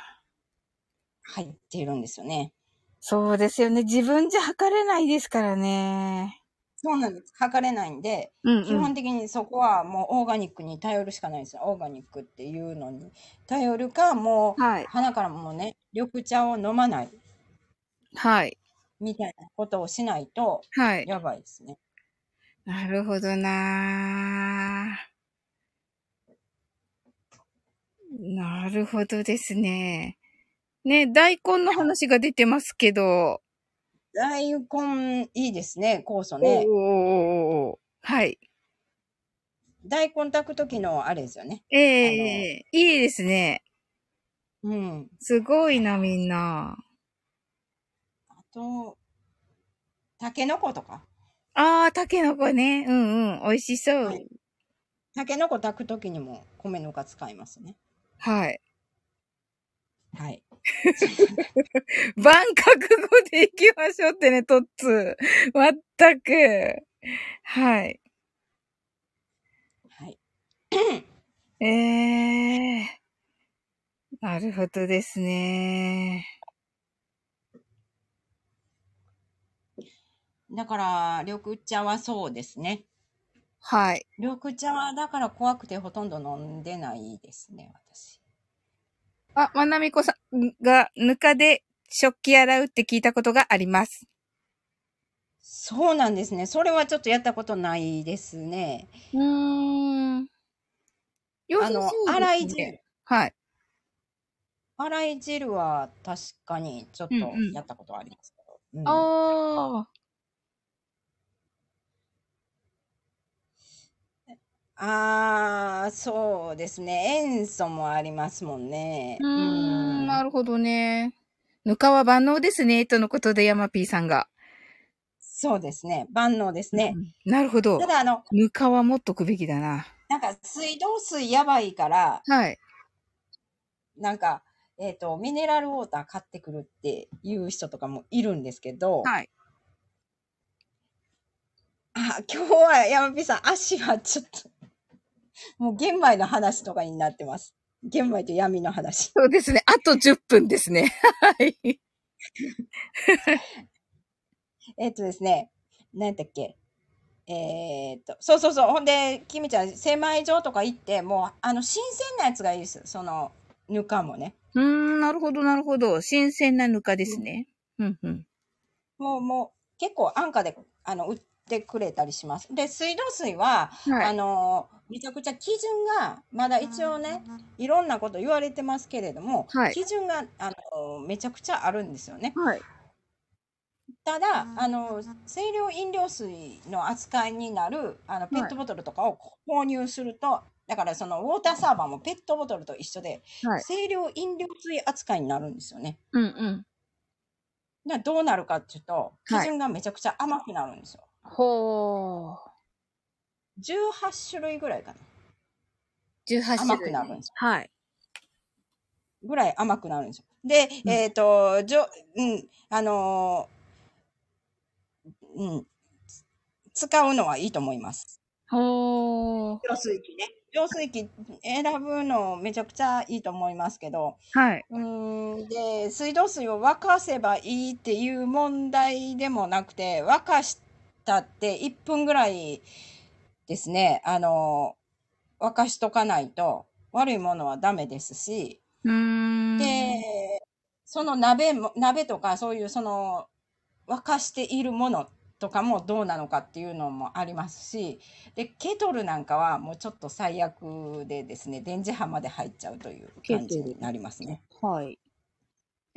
入っているんですよね。そうですよね。自分じゃ測れないですからね。そうなんです。測れないんで、うん、基本的にそこはもうオーガニックに頼るしかないんですよ。オーガニックっていうのに頼るか、もう、はい。鼻からもうね、緑茶を飲まないはい。みたいなことをしないと、はい。やばいですね。なるほどなぁなるほどですね。ね、大根の話が出てますけど。大根いいですね、酵素ね。おーおはい。大根炊く時のあれですよね。ええいいですね。うん。すごいな、みんな。あと、タケノコとか。ああ、タケノコね。うんうん。美味しそう。はいタケノコ炊く時にも米ぬか使いますね。はい。はい。万覚悟で行きましょうってね、トッツー。まったく。はい。はい。ええなるほどですね。だから、緑茶はそうですね。はい。緑茶はだから怖くてほとんど飲んでないですね、私。あ、まなみこさんがぬかで食器洗うって聞いたことがあります。そうなんですね。それはちょっとやったことないですね。うーん。あの、洗い汁。はい。洗い汁は確かにちょっとうんうんやったことありますけど。うんああー、そうですね。塩素もありますもんね。ー。うーん、なるほどね。ぬかは万能ですね、とのことでヤマピーさんが。そうですね。万能ですね。うん。なるほどた。だ、あの、ぬかはもっとくべきだな。なんか水道水やばいから、はい。なんか、えっ、と、ミネラルウォーター買ってくるっていう人とかもいるんですけど、はい。あ、今日は山火さん、足はちょっと、もう玄米の話とかになってます。玄米と闇の話。そうですね。あと10分ですね。はい。えっ、とですね、何やったっけえーっと、そうそうそう。ほんで、きみちゃん、精米所とか行って、もう、あの、新鮮なやつがいいです。その、ぬかもね。うーん、なるほど、なるほど。新鮮なぬかですね。うん、うん。もう、もう、結構安価で、あの、売ってくれたりします。で、水道水は、あはい。の、めちゃくちゃ基準が、まだ一応ね、いろんなこと言われてますけれども、はい基準が、あの、めちゃくちゃあるんですよね。はい。ただ、あの、清涼飲料水の扱いになる、あの、ペットボトルとかを購入すると、だからそのウォーターサーバーもペットボトルと一緒で、はい。清涼飲料水扱いになるんですよね。うん、うん。どうなるかっていうと、基はい準がめちゃくちゃ甘くなるんですよ。ほー。18種類ぐらいかな。18種類。甘くなるんですはい。ぐらい甘くなるんですよ。で、うんえっ、と、じょ、うん、あのーうん、使うのはいいと思います。ほー。浄水器ね。浄水器選ぶのめちゃくちゃいいと思いますけど、はい。うーん、で、水道水を沸かせばいいっていう問題でもなくて、沸かしたって1分ぐらいですね、あの、沸かしとかないと悪いものはダメですし、うーん。で、その鍋も、鍋とかそういうその沸かしているものとかもどうなのかっていうのもありますし、で、ケトルなんかはもうちょっと最悪でですね、電磁波まで入っちゃうという感じになりますね。はい。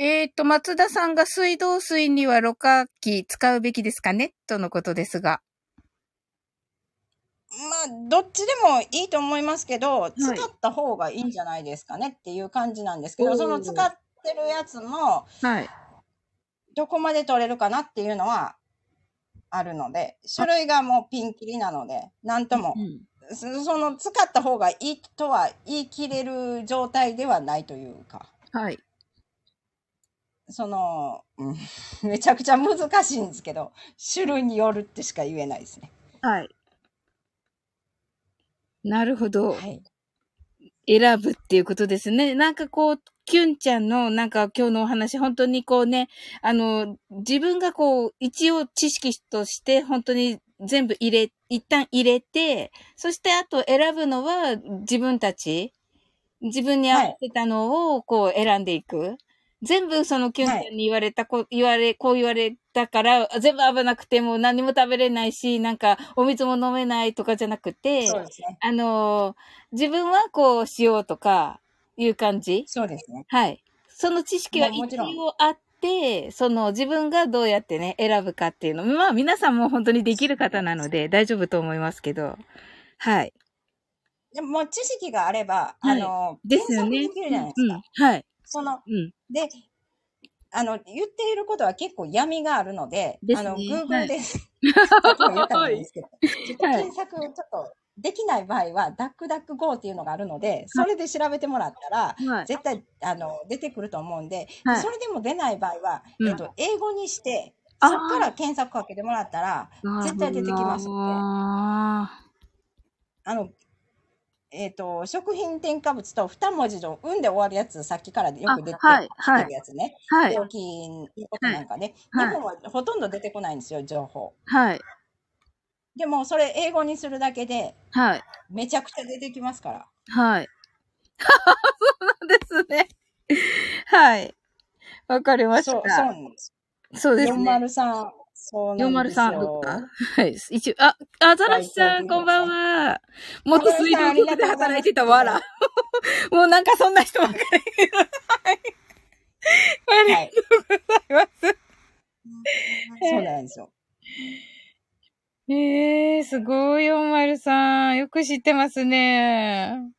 えっ、と、松田さんが水道水にはろ過器使うべきですかね？とのことですが。まあ、どっちでもいいと思いますけど、使った方がいいんじゃないですかねっていう感じなんですけど、その使ってるやつも、はい。どこまで取れるかなっていうのはあるので、種類がもうピンキリなので、なんとも、うんそその使った方がいいとは言い切れる状態ではないというか、はい。その、うん めちゃくちゃ難しいんですけど、種類によるってしか言えないですね。はい。なるほど。はい。選ぶっていうことですね。なんかこう、キュンちゃんのなんか今日のお話、本当にこうね、あの、自分がこう、一応知識として本当に全部入れ、一旦入れて、そしてあと選ぶのは自分たち、自分に合ってたのをこう選んでいく。全部そのキュンちゃんに言われた、こう言われ、こう言われたから、全部危なくても何も食べれないし、なんかお水も飲めないとかじゃなくて、そうですね。あのー自分はこうしようとかいう感じ？そうですね。はい。その知識は一応あって、その自分がどうやってね、選ぶかっていうの。まあ皆さんも本当にできる方なので大丈夫と思いますけど。はい。でも知識があれば、はいあの、ですよね。できるじゃないですか。うんうん。はい。その、うん。で、あの、言っていることは結構闇があるので、ですね。あの、は Google い。で、さっきも言ったんですけど、検索ちょっとできない場合は、ダックダック GO っていうのがあるので、それで調べてもらったら、はい。絶対、あの、出てくると思うんで、はい。それでも出ない場合は、うん。えっと、英語にして、そこから検索かけてもらったら、絶対出てきますので、ああの、えっ、と、食品添加物と二文字の運で終わるやつ、さっきからよく出てあはいはいきてるやつね。ーはい。病気のことなんかね。はい日本はほとんど出てこないんですよ、情報。はい。でも、それ英語にするだけで、はい。めちゃくちゃ出てきますから。はい。そうなんですね。はい。わかりました。そう、そうなんです。そうですね。403。そうなんですよ。403どこか？はい。一応、あ、あざらしさん、こんばんは。元水道局で働いてたわら。もうなんかそんな人ばっかり。はい。ありがはい。とうございます。そうなんですよ。ええー、すごい、403。よく知ってますね。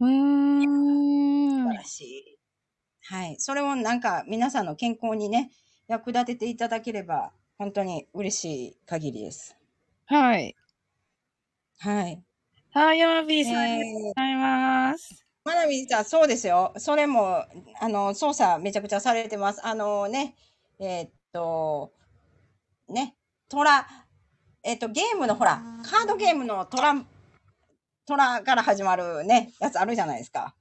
うーん。素晴らしい。はい。それをなんか皆さんの健康にね、役立てていただければ、本当に嬉しい限りです。はい。はい。はい、ヤマビーさん、ありがとうえーございます。まなみさん、そうですよ。それも、あの、操作めちゃくちゃされてます。あのね、えーっと、ね、トラ、えーっと、ゲームのほら、カードゲームのトラ、トラから始まるね、やつあるじゃないですか。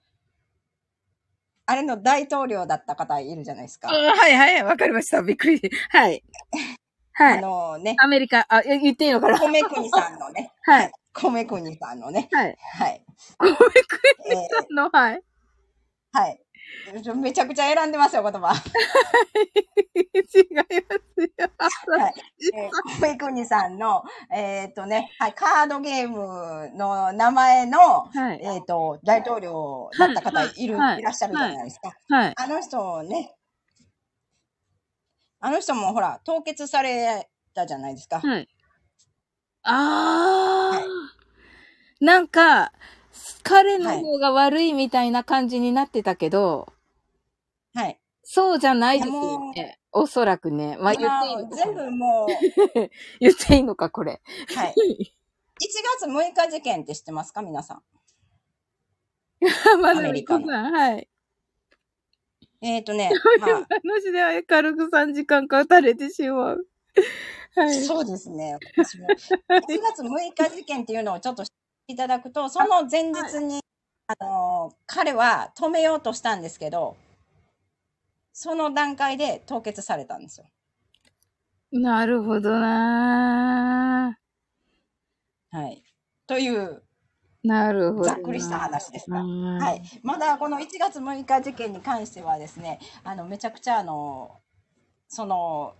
あれの大統領だった方いるじゃないですかあ。はいはい、わかりました。びっくり。はい。はい。あのね、アメリカ、あ、え言っていいのかな？米国さんのね、はい。米国さんのね、はい。はい。米国えーの、はい。はい。めちゃくちゃ選んでますよ、言葉。違いますよ。はい。えー、米国さんの、えっ、とね、はい、カードゲームの名前の、はい。えっ、と、大統領だった方いる、はいいらっしゃるじゃないですか。はい。あの人ね、あの人もほら、凍結されたじゃないですか。はい。あー。はいなんか、彼の方が悪いみたいな感じになってたけど、はい。そうじゃないですよね。おそらくね。まあ、言っていいのか全部もう、言っていいのか、これ。はい。1月6日事件って知ってますか？皆さん。まアメリカのはい。えっ、とね、まあ、話では軽く3時間か打たれてしまう。はい。そうですね。私も1月6日事件っていうのをちょっといただくと、その前日に、あの、彼は止めようとしたんですけど、その段階で凍結されたんですよ。なるほどなはい。という、なるほどな。ざっくりした話ですが。うんはい。まだこの1月6日事件に関してはですね、あの、めちゃくちゃあの、その、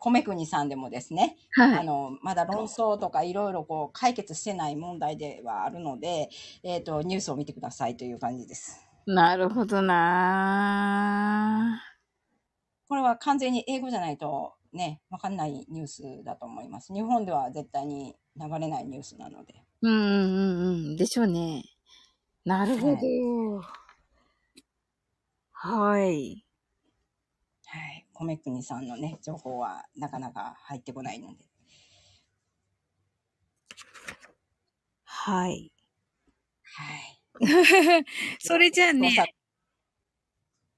米国さんでもですね、はい。あの、まだ論争とかいろいろこう解決してない問題ではあるので、えっ、と、ニュースを見てくださいという感じです。なるほどなこれは完全に英語じゃないとね、わかんないニュースだと思います。日本では絶対に流れないニュースなので。うんうんうんうん。でしょうね。なるほど。はい。はい。米国さんのね、情報はなかなか入ってこないので。はい。はい。それじゃあね、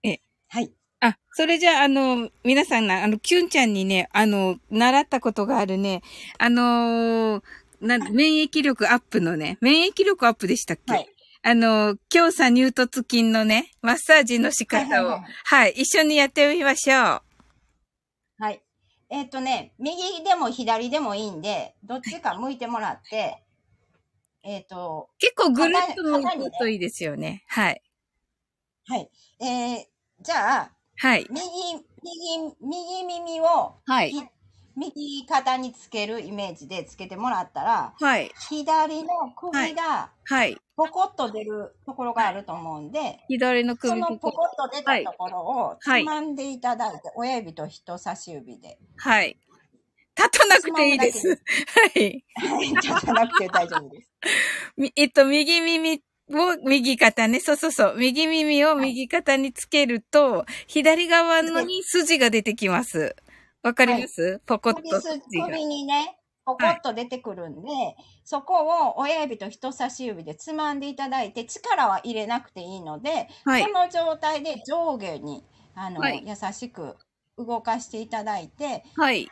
えはい。あ、それじゃあ、あの、皆さんな、あの、キュンちゃんにね、あの、習ったことがあるね、あのーなん、免疫力アップのね、免疫力アップでしたっけ、はい。あの、強鎖乳突筋のね、マッサージの仕方を、はいはいはいはい、一緒にやってみましょう。はい。えっ、とね、右でも左でもいいんで、どっちか向いてもらって、えっ、と、結構ぐるっと向くといいですよね。はい。はい。えー、じゃあ、はい。右、右、右耳を、はい。ひ右肩につけるイメージでつけてもらったら、はい。左の首がはい。ポコッと出るところがあると思うんで、左のその首ここポコッと出たところをつはいまんでいただいて、親指と人差し指で。はい。立たなくていいです。はい。はい、立たなくて大丈夫です。みえっと、右耳を右肩ね。そうそうそう。右耳を右肩につけると、左側のに筋が出てきます。わかります、ポコッと。首にね、ポコッと出てくるんで、そこを親指と人差し指でつまんでいただいて、力は入れなくていいので、はいこ。の状態で上下に、あの、はい優しく動かしていただいて、はい。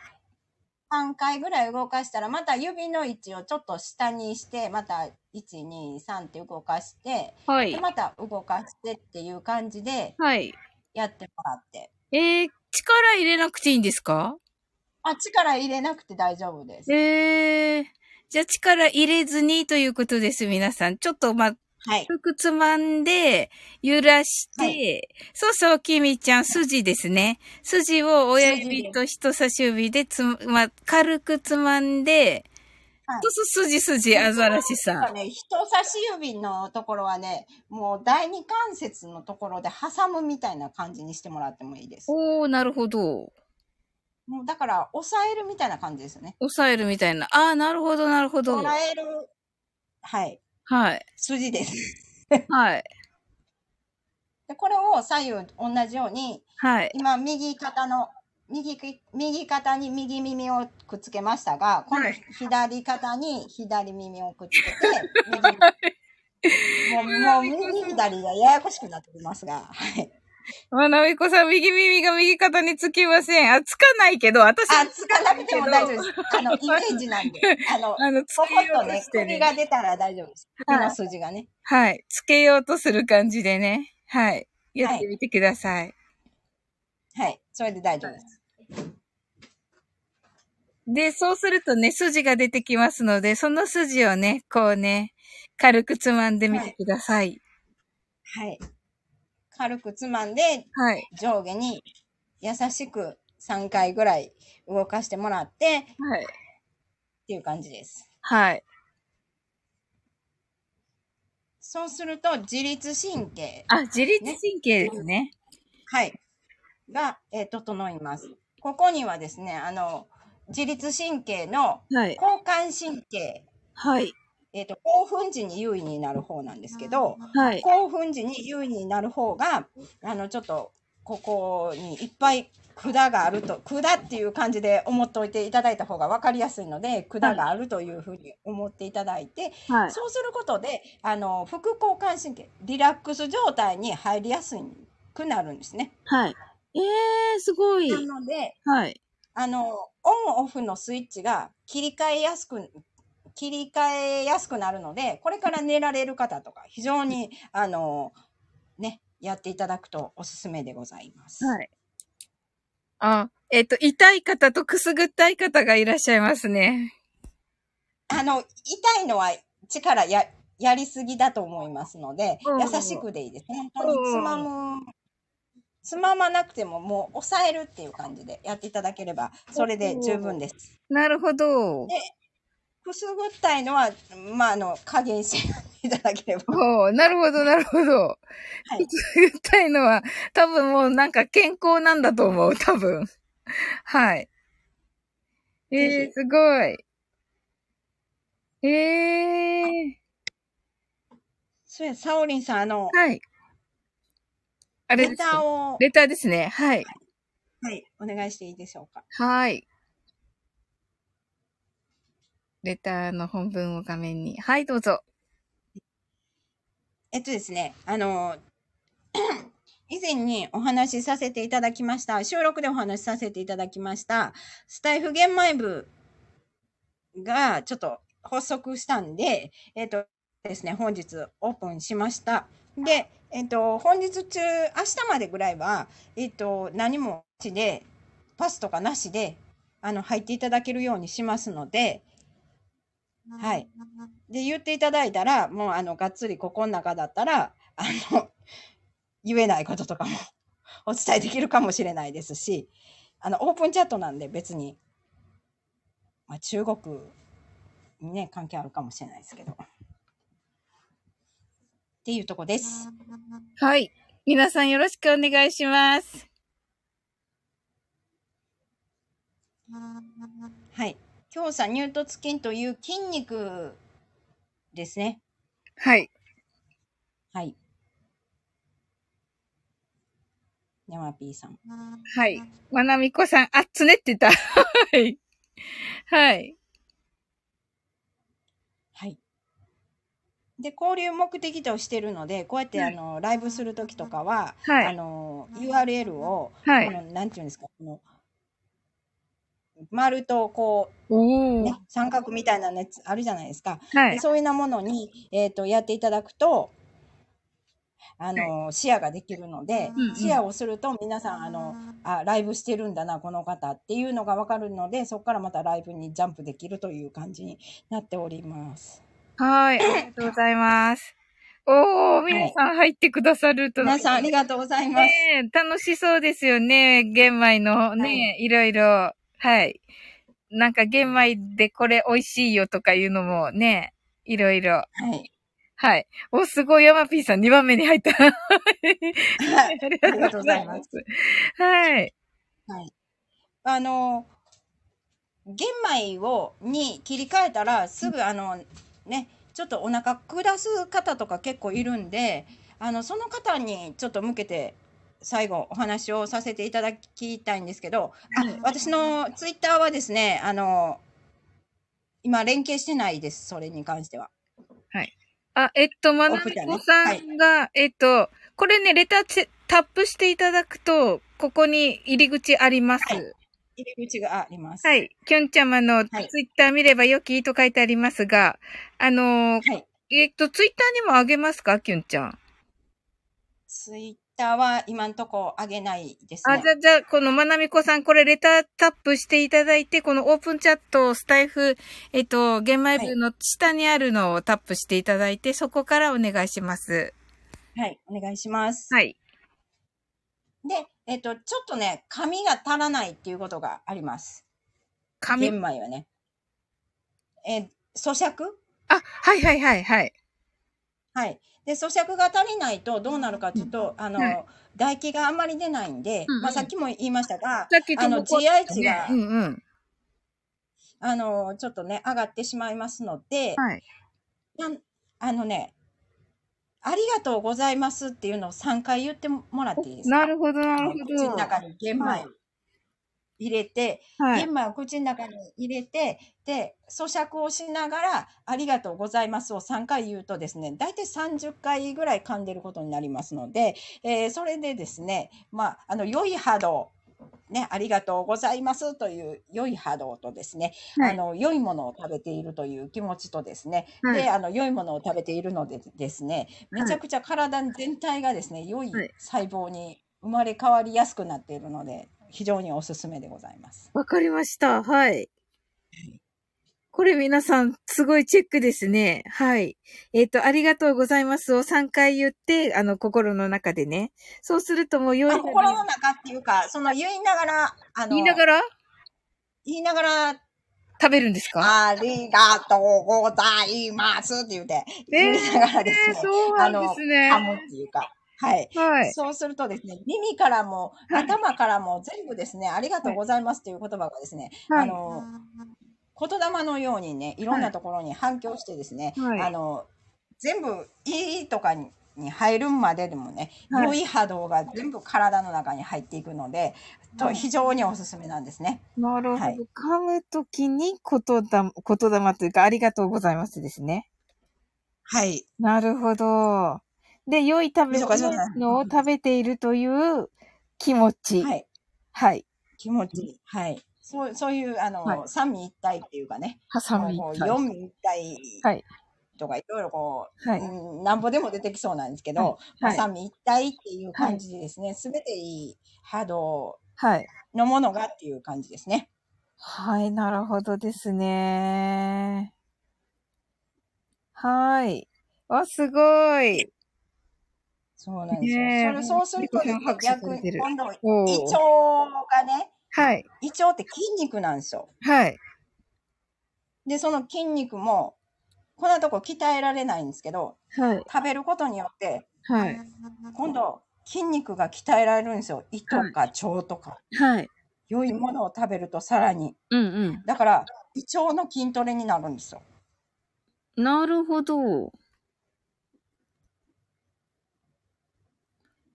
3回ぐらい動かしたら、また指の位置をちょっと下にして、また1、2、3って動かして、はいで。また動かしてっていう感じではい。やってもらって。えー、力入れなくていいんですか？あ、力入れなくて大丈夫です。えー、じゃあ力入れずにということです、皆さん。ちょっと、まあ、はい。軽くつまんで、揺らして、はそうそう、きみちゃん、筋ですね。筋を親筋指と人差し指でつま、軽くつまんで、はいそうそう、筋筋、アザラシさん。ね、人差し指のところはね、もう第二関節のところで挟むみたいな感じにしてもらってもいいです。おー、なるほど。もうだから、押さえるみたいな感じですよね。押さえるみたいな。あー、なるほど、なるほど。押さえる、はい、はい。筋です。はい。でこれを左右同じように、はい。今、右肩の、右き、右肩に右耳をくっつけましたが、今度はい左肩に左耳をくっつけて、右もう、もう右左がややこしくなってきますが、はい。まなみこさん、右耳が右肩につきません。あ、つかないけど、私、あ、つかなくても大丈夫です。あの、イメージなんで。あの、あの、つポけようとし、てる。首が出たら大丈夫です。首の筋がね。はい。つけようとする感じでね。はい。やってみてください。はい。それで大丈夫です。で、そうするとね、筋が出てきますので、その筋をね、こうね、軽くつまんでみてください。はい。軽くつまんで、はい。上下に優しく3回ぐらい動かしてもらって、っはい。ていう感じです。はい。そうすると、自律神経、あ、自律神経ですね。はい、が、えー整います。ここにはですね、あの、自律神経のはい。交感神経、はい。えっ、と、興奮時に優位になる方なんですけど、はい。興奮時に優位になる方が、あの、ちょっと、ここにいっぱい管があると、管っていう感じで思っておいていただいた方が分かりやすいので、管があるというふうに思っていただいて、はい。そうすることで、あの、副交感神経、リラックス状態に入りやすくなるんですね。はい。えー、すごい。なので、はい。あの、オンオフのスイッチが切り替えやすく、切り替えやすくなるので、これから寝られる方とか、非常に、あの、ね、やっていただくとおすすめでございます。はい。あ、えっ、と、痛い方とくすぐったい方がいらっしゃいますね。あの、痛いのは力や、やりすぎだと思いますので、うん優しくでいいです。本当につまむ、つままなくてももう抑えるっていう感じでやっていただければ、それで十分です。なるほど。くすぐったいのは、まあ、あの、加減していただければ。おーなるほど、なるほど。はいくすぐったいのは、多分もうなんか健康なんだと思う、多分。はい。えー、ぜひすごい。えー、そうや、サオリンさん、あの、はい。あれレターを、レターですね。はい。はい、お願いしていいでしょうか。はい。レターの本文を画面に。はい、どうぞ。えっとですね、あの、以前にお話しさせていただきました、収録でお話しさせていただきました、スタイフ玄米部がちょっと発足したんで、えっとですね、本日オープンしました。で、えっと、本日中、明日までぐらいは、えっと、何もなしで、パスとかなしで、あの、入っていただけるようにしますので、はい。で、言っていただいたら、もう、あの、がっつりここの中だったら、あの、言えないこととかも お伝えできるかもしれないですし、あの、オープンチャットなんで別に、まあ、中国にね、関係あるかもしれないですけど。っていうとこです。はい。皆さんよろしくお願いします。はい。強鎖乳突筋という筋肉ですね。はい。はい。山 P さん。はい。まなみこさん、あっつねってた。はい。はい。はい。で、交流目的としてるので、こうやって、あの、ライブするときとかは、はいあの、URL を、はいこの、なんていうんですか、この、丸と、こう。ね、三角みたいなやつあるじゃないですか。はい。でそういうなものに、えっ、と、やっていただくと、あの、シェアができるので、うんうんシェアをすると皆さん、あの、あ、ライブしてるんだな、この方っていうのがわかるので、そこからまたライブにジャンプできるという感じになっております。はい。ありがとうございます。おー、皆さん入ってくださると。皆さんありがとうございます。ねえ楽しそうですよね。玄米のね、、はいろいろ。はい。なんか玄米でこれ美味しいよとかいうのもね、いろいろ。はい。はい。お、すごい、ヤマピーさん2番目に入った。はい ありがとうございます。はい。あの、玄米を、に切り替えたら、すぐあの、ね、ちょっとお腹下す方とか結構いるんで、あの、その方にちょっと向けて、最後お話をさせていただきたいんですけど、あはい私のツイッターはですね、あの、今連携してないです、それに関しては。あ、えっと、まなみこさんが、えっと、これね、レタータップしていただくと、ここに入り口あります。はい入り口があります。はい。きょんちゃまのツはいイッター見ればよきと書いてありますが、あのーはい。えっと、ツイッターにもあげますか？きゅんちゃん。ツイッターは今んとこ上げないですね。あ、じゃあ、じゃあ、このまなみこさん、これレタータップしていただいて、このオープンチャット、スタイフ、えっと、玄米部の下にあるのをタップしていただいて、そこからお願いします。はい、お願いします。はい。で、えっと、ちょっとね、紙が足らないっていうことがあります。紙？玄米はね。えー咀嚼？あ、はいはいはいはい。はい。で、咀嚼が足りないとどうなるかというと、あの、はい唾液があんまり出ないんで、うんうんまあさっきも言いましたが、あの、GI 値が、うんうん。あの、ちょっとね、上がってしまいますので、はい。なんあのね、ありがとうございますっていうのを3回言ってもらっていいですか？なるほど、なるほ口のど。中に玄米を入れて、はい。玄米を口の中に入れて、で、咀嚼をしながら、ありがとうございますを3回言うとですね、大体30回ぐらい噛んでることになりますので、えーそれでですね、まあ、あの、良い波動、ね、ありがとうございますという良い波動とですね、はい。あの、良いものを食べているという気持ちとですね、はい。で、あの、良いものを食べているのでですね、めちゃくちゃ体全体がですね、良いはい。細胞に生まれ変わりやすくなっているので、非常におすすめでございます。わかりました。はい。これ皆さん、すごいチェックですね。はい。えっ、と、ありがとうございますを3回言って、あの、心の中でね。そうするともう良いあ心の中っていうか、その言いながら、あの、言いながら？言いながら、食べるんですか？ありがとうございますって言って、言いながらですね、そうなんですね。噛むっていうか、はい。はい。そうするとですね、耳からも、はい頭からも全部ですね、ありがとうございますっていう言葉がですね、はいあの、言霊のようにね、いろんなところに反響してですね、はいあの、全部、いいとかに、に入るまででもね、はい良い波動が全部体の中に入っていくので、とはい非常におすすめなんですね。なるほど。はい噛むときに言霊、言霊というか、ありがとうございますですね。はい。なるほど。で、良い食べそうかそうかのを食べているという気持ち。はい。はい。気持ち。はい。そう、そういう、あの、はい三位一体っていうかね、ハサミ。こう四位一体はい。とかいろいろこう、はいうんなんぼでも出てきそうなんですけど、はいまあ、はい三位一体っていう感じでですね、すべ、ていい波動はい。のものがっていう感じですね。はい、なるほどですね。はい。わ、すごい。そうなんですよ。ねえそれそうすると逆に今度、胃腸がね、はい。胃腸って筋肉なんですよ。はい。で、その筋肉も、こんなとこ鍛えられないんですけど、はい。食べることによって、はい。今度、筋肉が鍛えられるんですよ。胃とか腸とか。はい。良いものを食べるとさらに。うんうん。だから、胃腸の筋トレになるんですよ。なるほど。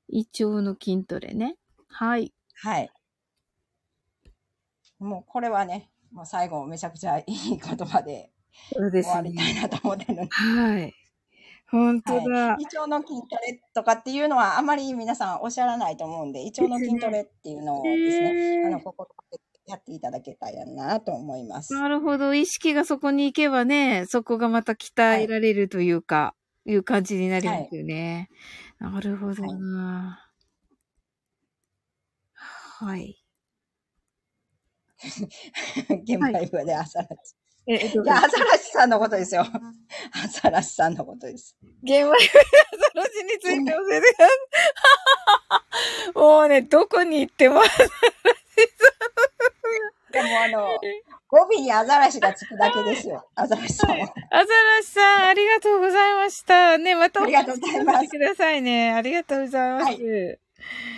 胃腸の筋トレね。はい。はい。もうこれはね、もう最後めちゃくちゃいい言葉でそうです終わりたいね。なと思ってるので。はい。本当だ。はい、胃腸の筋トレとかっていうのはあまり皆さんおっしゃらないと思うんで、胃腸の筋トレっていうのをですね、へーあの、ここでやっていただけたらなと思います。なるほど。意識がそこに行けばね、そこがまた鍛えられるというか、い、う感じになりますよね。なるほどな。はい。現場部でアザラシ。え、えっといや、アザラシさんのことですよ。アザラシさんのことです。現場にアザラシについて教えてください。もうね、どこに行ってもアザラシでもあの、語尾にアザラシがつくだけですよ。アザラシさんは。アザラシさん、ありがとうございました。ね、またありがとうございますお聞きくださいね。ありがとうございます。はい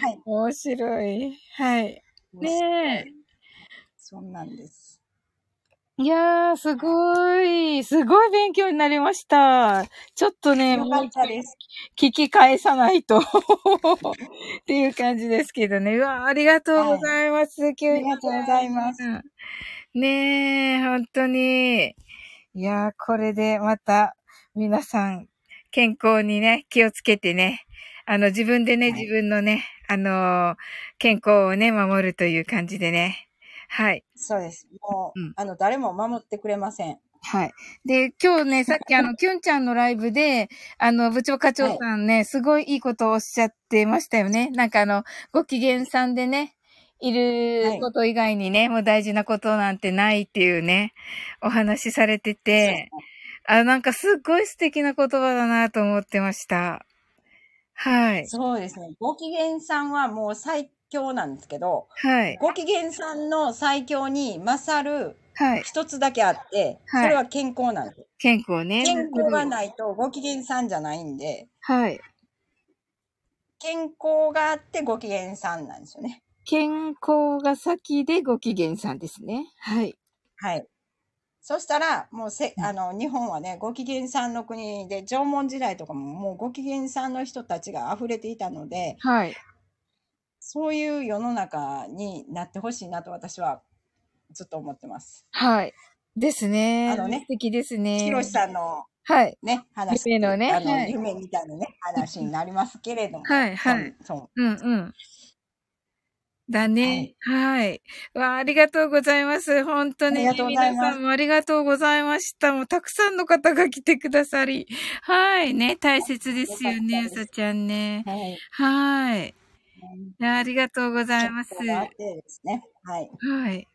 はい。面白い。はい。ねえ。そんなんです。いやー、すごい。すごい勉強になりました。ちょっとね、もう。聞き返さないと。っていう感じですけどね。うわ、ありがとうございます。急にありがとうございます。ねえ、本当に。いやー、これでまた皆さん健康にね、気をつけてね。あの、自分でね、はい自分のね、あのー健康をね、守るという感じでね。はい。そうです。もう、うんあの、誰も守ってくれません。はい。で、今日ね、さっきあの、キュンちゃんのライブで、あの、部長課長さんね、すごいいいことをおっしゃってましたよね。なんかあの、ご機嫌さんでね、いること以外にね、もう大事なことなんてないっていうね、お話しされてて、あ、なんかすっごい素敵な言葉だなと思ってました。はい。そうですね。ご機嫌さんはもう最強なんですけど、はい。ご機嫌さんの最強に勝るはい。一つだけあって、はいそれは健康なんです。健康ね。健康がないとご機嫌さんじゃないんで、はい。健康があってご機嫌さんなんですよね。健康が先でご機嫌さんですね。はい。はい。そしたら、もうせ、あの、日本はね、ご機嫌さんの国で、縄文時代とかももうご機嫌さんの人たちが溢れていたので、はい。そういう世の中になってほしいなと私はずっと思ってます。はい。ですね。あのね素敵ですね。ひろしさんのはい。ね、話。夢のねあの、はい夢みたいなね、話になりますけれども。はいはいそう。そううんうん。だね。はい。わあ、ありがとうございます。本当に、皆さんもありがとうございました。もうたくさんの方が来てくださり。はい。ね、大切ですよね、うさちゃんね。はい。はい。ありがとうございます。ね。はい。はい。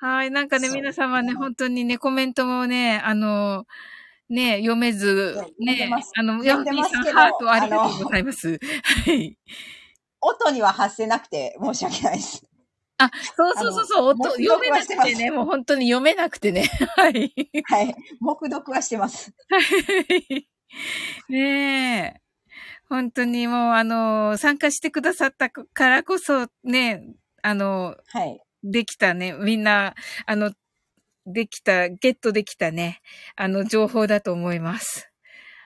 はい。なんかね、皆様ね、本当にね、コメントもね、あの、ね、読めず、ねあの、ヤンピーさん、ハートありがとうございます。はい。音には発せなくて申し訳ないです。あ、そうそうそうそう、音、読めなくてね、もう本当に読めなくてね。はい。はい。黙読はしてます。はいねえ。本当にもう、あの、参加してくださったからこそ、ね、あの、はい。できたね、みんな、あの、できた、ゲットできたね、あの、情報だと思います。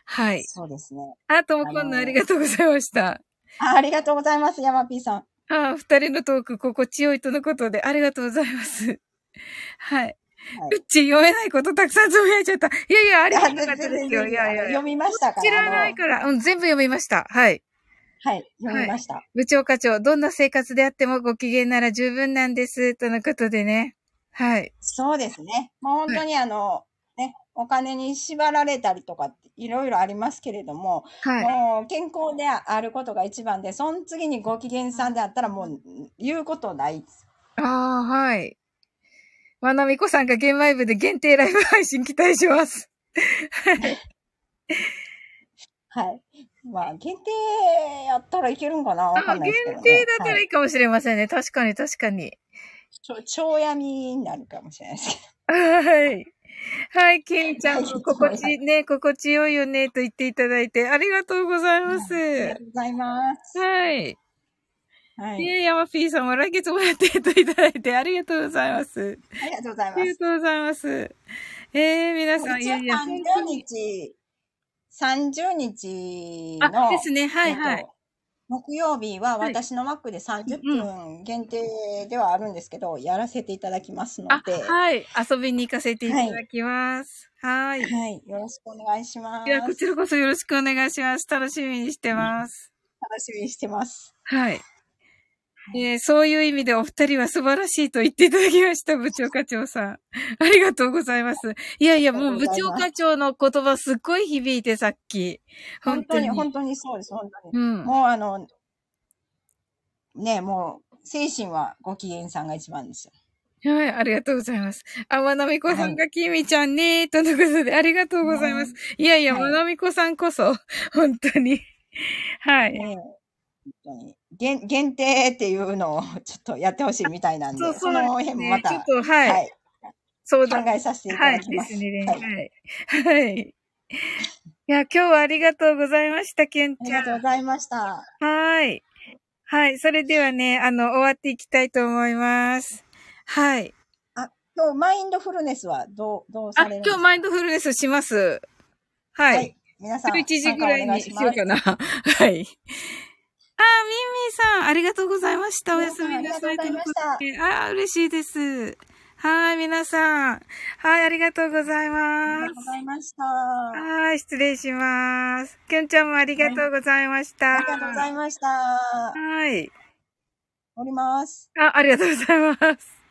はい。そうですね。あ、ともこんのありがとうございました。あありがとうございます、山 P さん。あ、二人のトーク心地よいとのことで、ありがとうございます。はい。はうち読めないことたくさんつぶやいちゃった。いやいや、ありがたかったですよ。全然いやいや読。みましたから。知らないあから、うん、全部読みました。はい。のはい、読みました。部長課長、どんな生活であってもご機嫌なら十分なんです。とのことでね。はい。そうですね。もう本当にあの、ね、お金に縛られたりとかいろいろありますけれども、はい。もう健康であることが一番で、その次にご機嫌さんであったらもう言うことないです。ああ、はい。まなみこさんが現場部で限定ライブ配信期待します。はい。まあ、限定やったらいけるんかな？わかあんないですけど、ね。限定だったらはいいかもしれませんね。確かに確かに。ちょ超闇になるかもしれないですけ はい。はい、ケンちゃん心地、ね、心地よいよね、と言っていただいて、ありがとうございます。ど。ありがとうございます。はい。はい。ねヤマピーさんも来月もやっていただいて、ありがとうございます。ありがとうございあます。りがとうございます。えー、皆さん、いやいや、30日、30日あ、の、ですね、はいはいえっ。と木曜日ははい私のマックで30分限定ではあるんですけど、やらせていただきますのあで、、はい。遊びに行かせていただきます。はい。いはい、よろしくお願いします。や、こちらこそよろしくお願いします。楽しみにしてます。楽しみにしてます。はい。えーそういう意味でお二人は素晴らしいと言っていただきました、部長課長さん。ありがとうございます。いやいや、もう部長課長の言葉すっごい響いてさっき。本当に、本当にそうです、本当に。うん。もうあの、ね、もう、精神はご機嫌さんが一番ですよ。はい、ありがとうございます。あ、まなみこさんがきみちゃんねー、とのことで、ありがとうございます。いやいや、はいまなみこさんこそ、本当に。はい。ね本当に限限定っていうのをちょっとやってほしいみたいなんで、そう、そそうですね。辺もまた、ちょっと、はい。はい、そうだ。考えさせていたはい、だきます。ですね。ははいい。はい。いや、今日はありがとうございました、けんちゃ。ありがとうんございました。はい。はい。それではね、あの、終わっていきたいと思います。はい。今日、マインドフルネスはどう、どうあ、されるんですか？今日マインドフルネスします。は。はいい。皆さん、11時ぐらいにしようかな。な。はい。あー、ミンミンさん、ありがとうございました。おやすみなさい。といまことであー、嬉しいです。はい、皆さん。はい、ありがとうございあますりがとう。ございました。はい、失礼します。きゅんちゃんもありがとうございました。ありがとうございました。はい。おります。あ、ありがとうございます。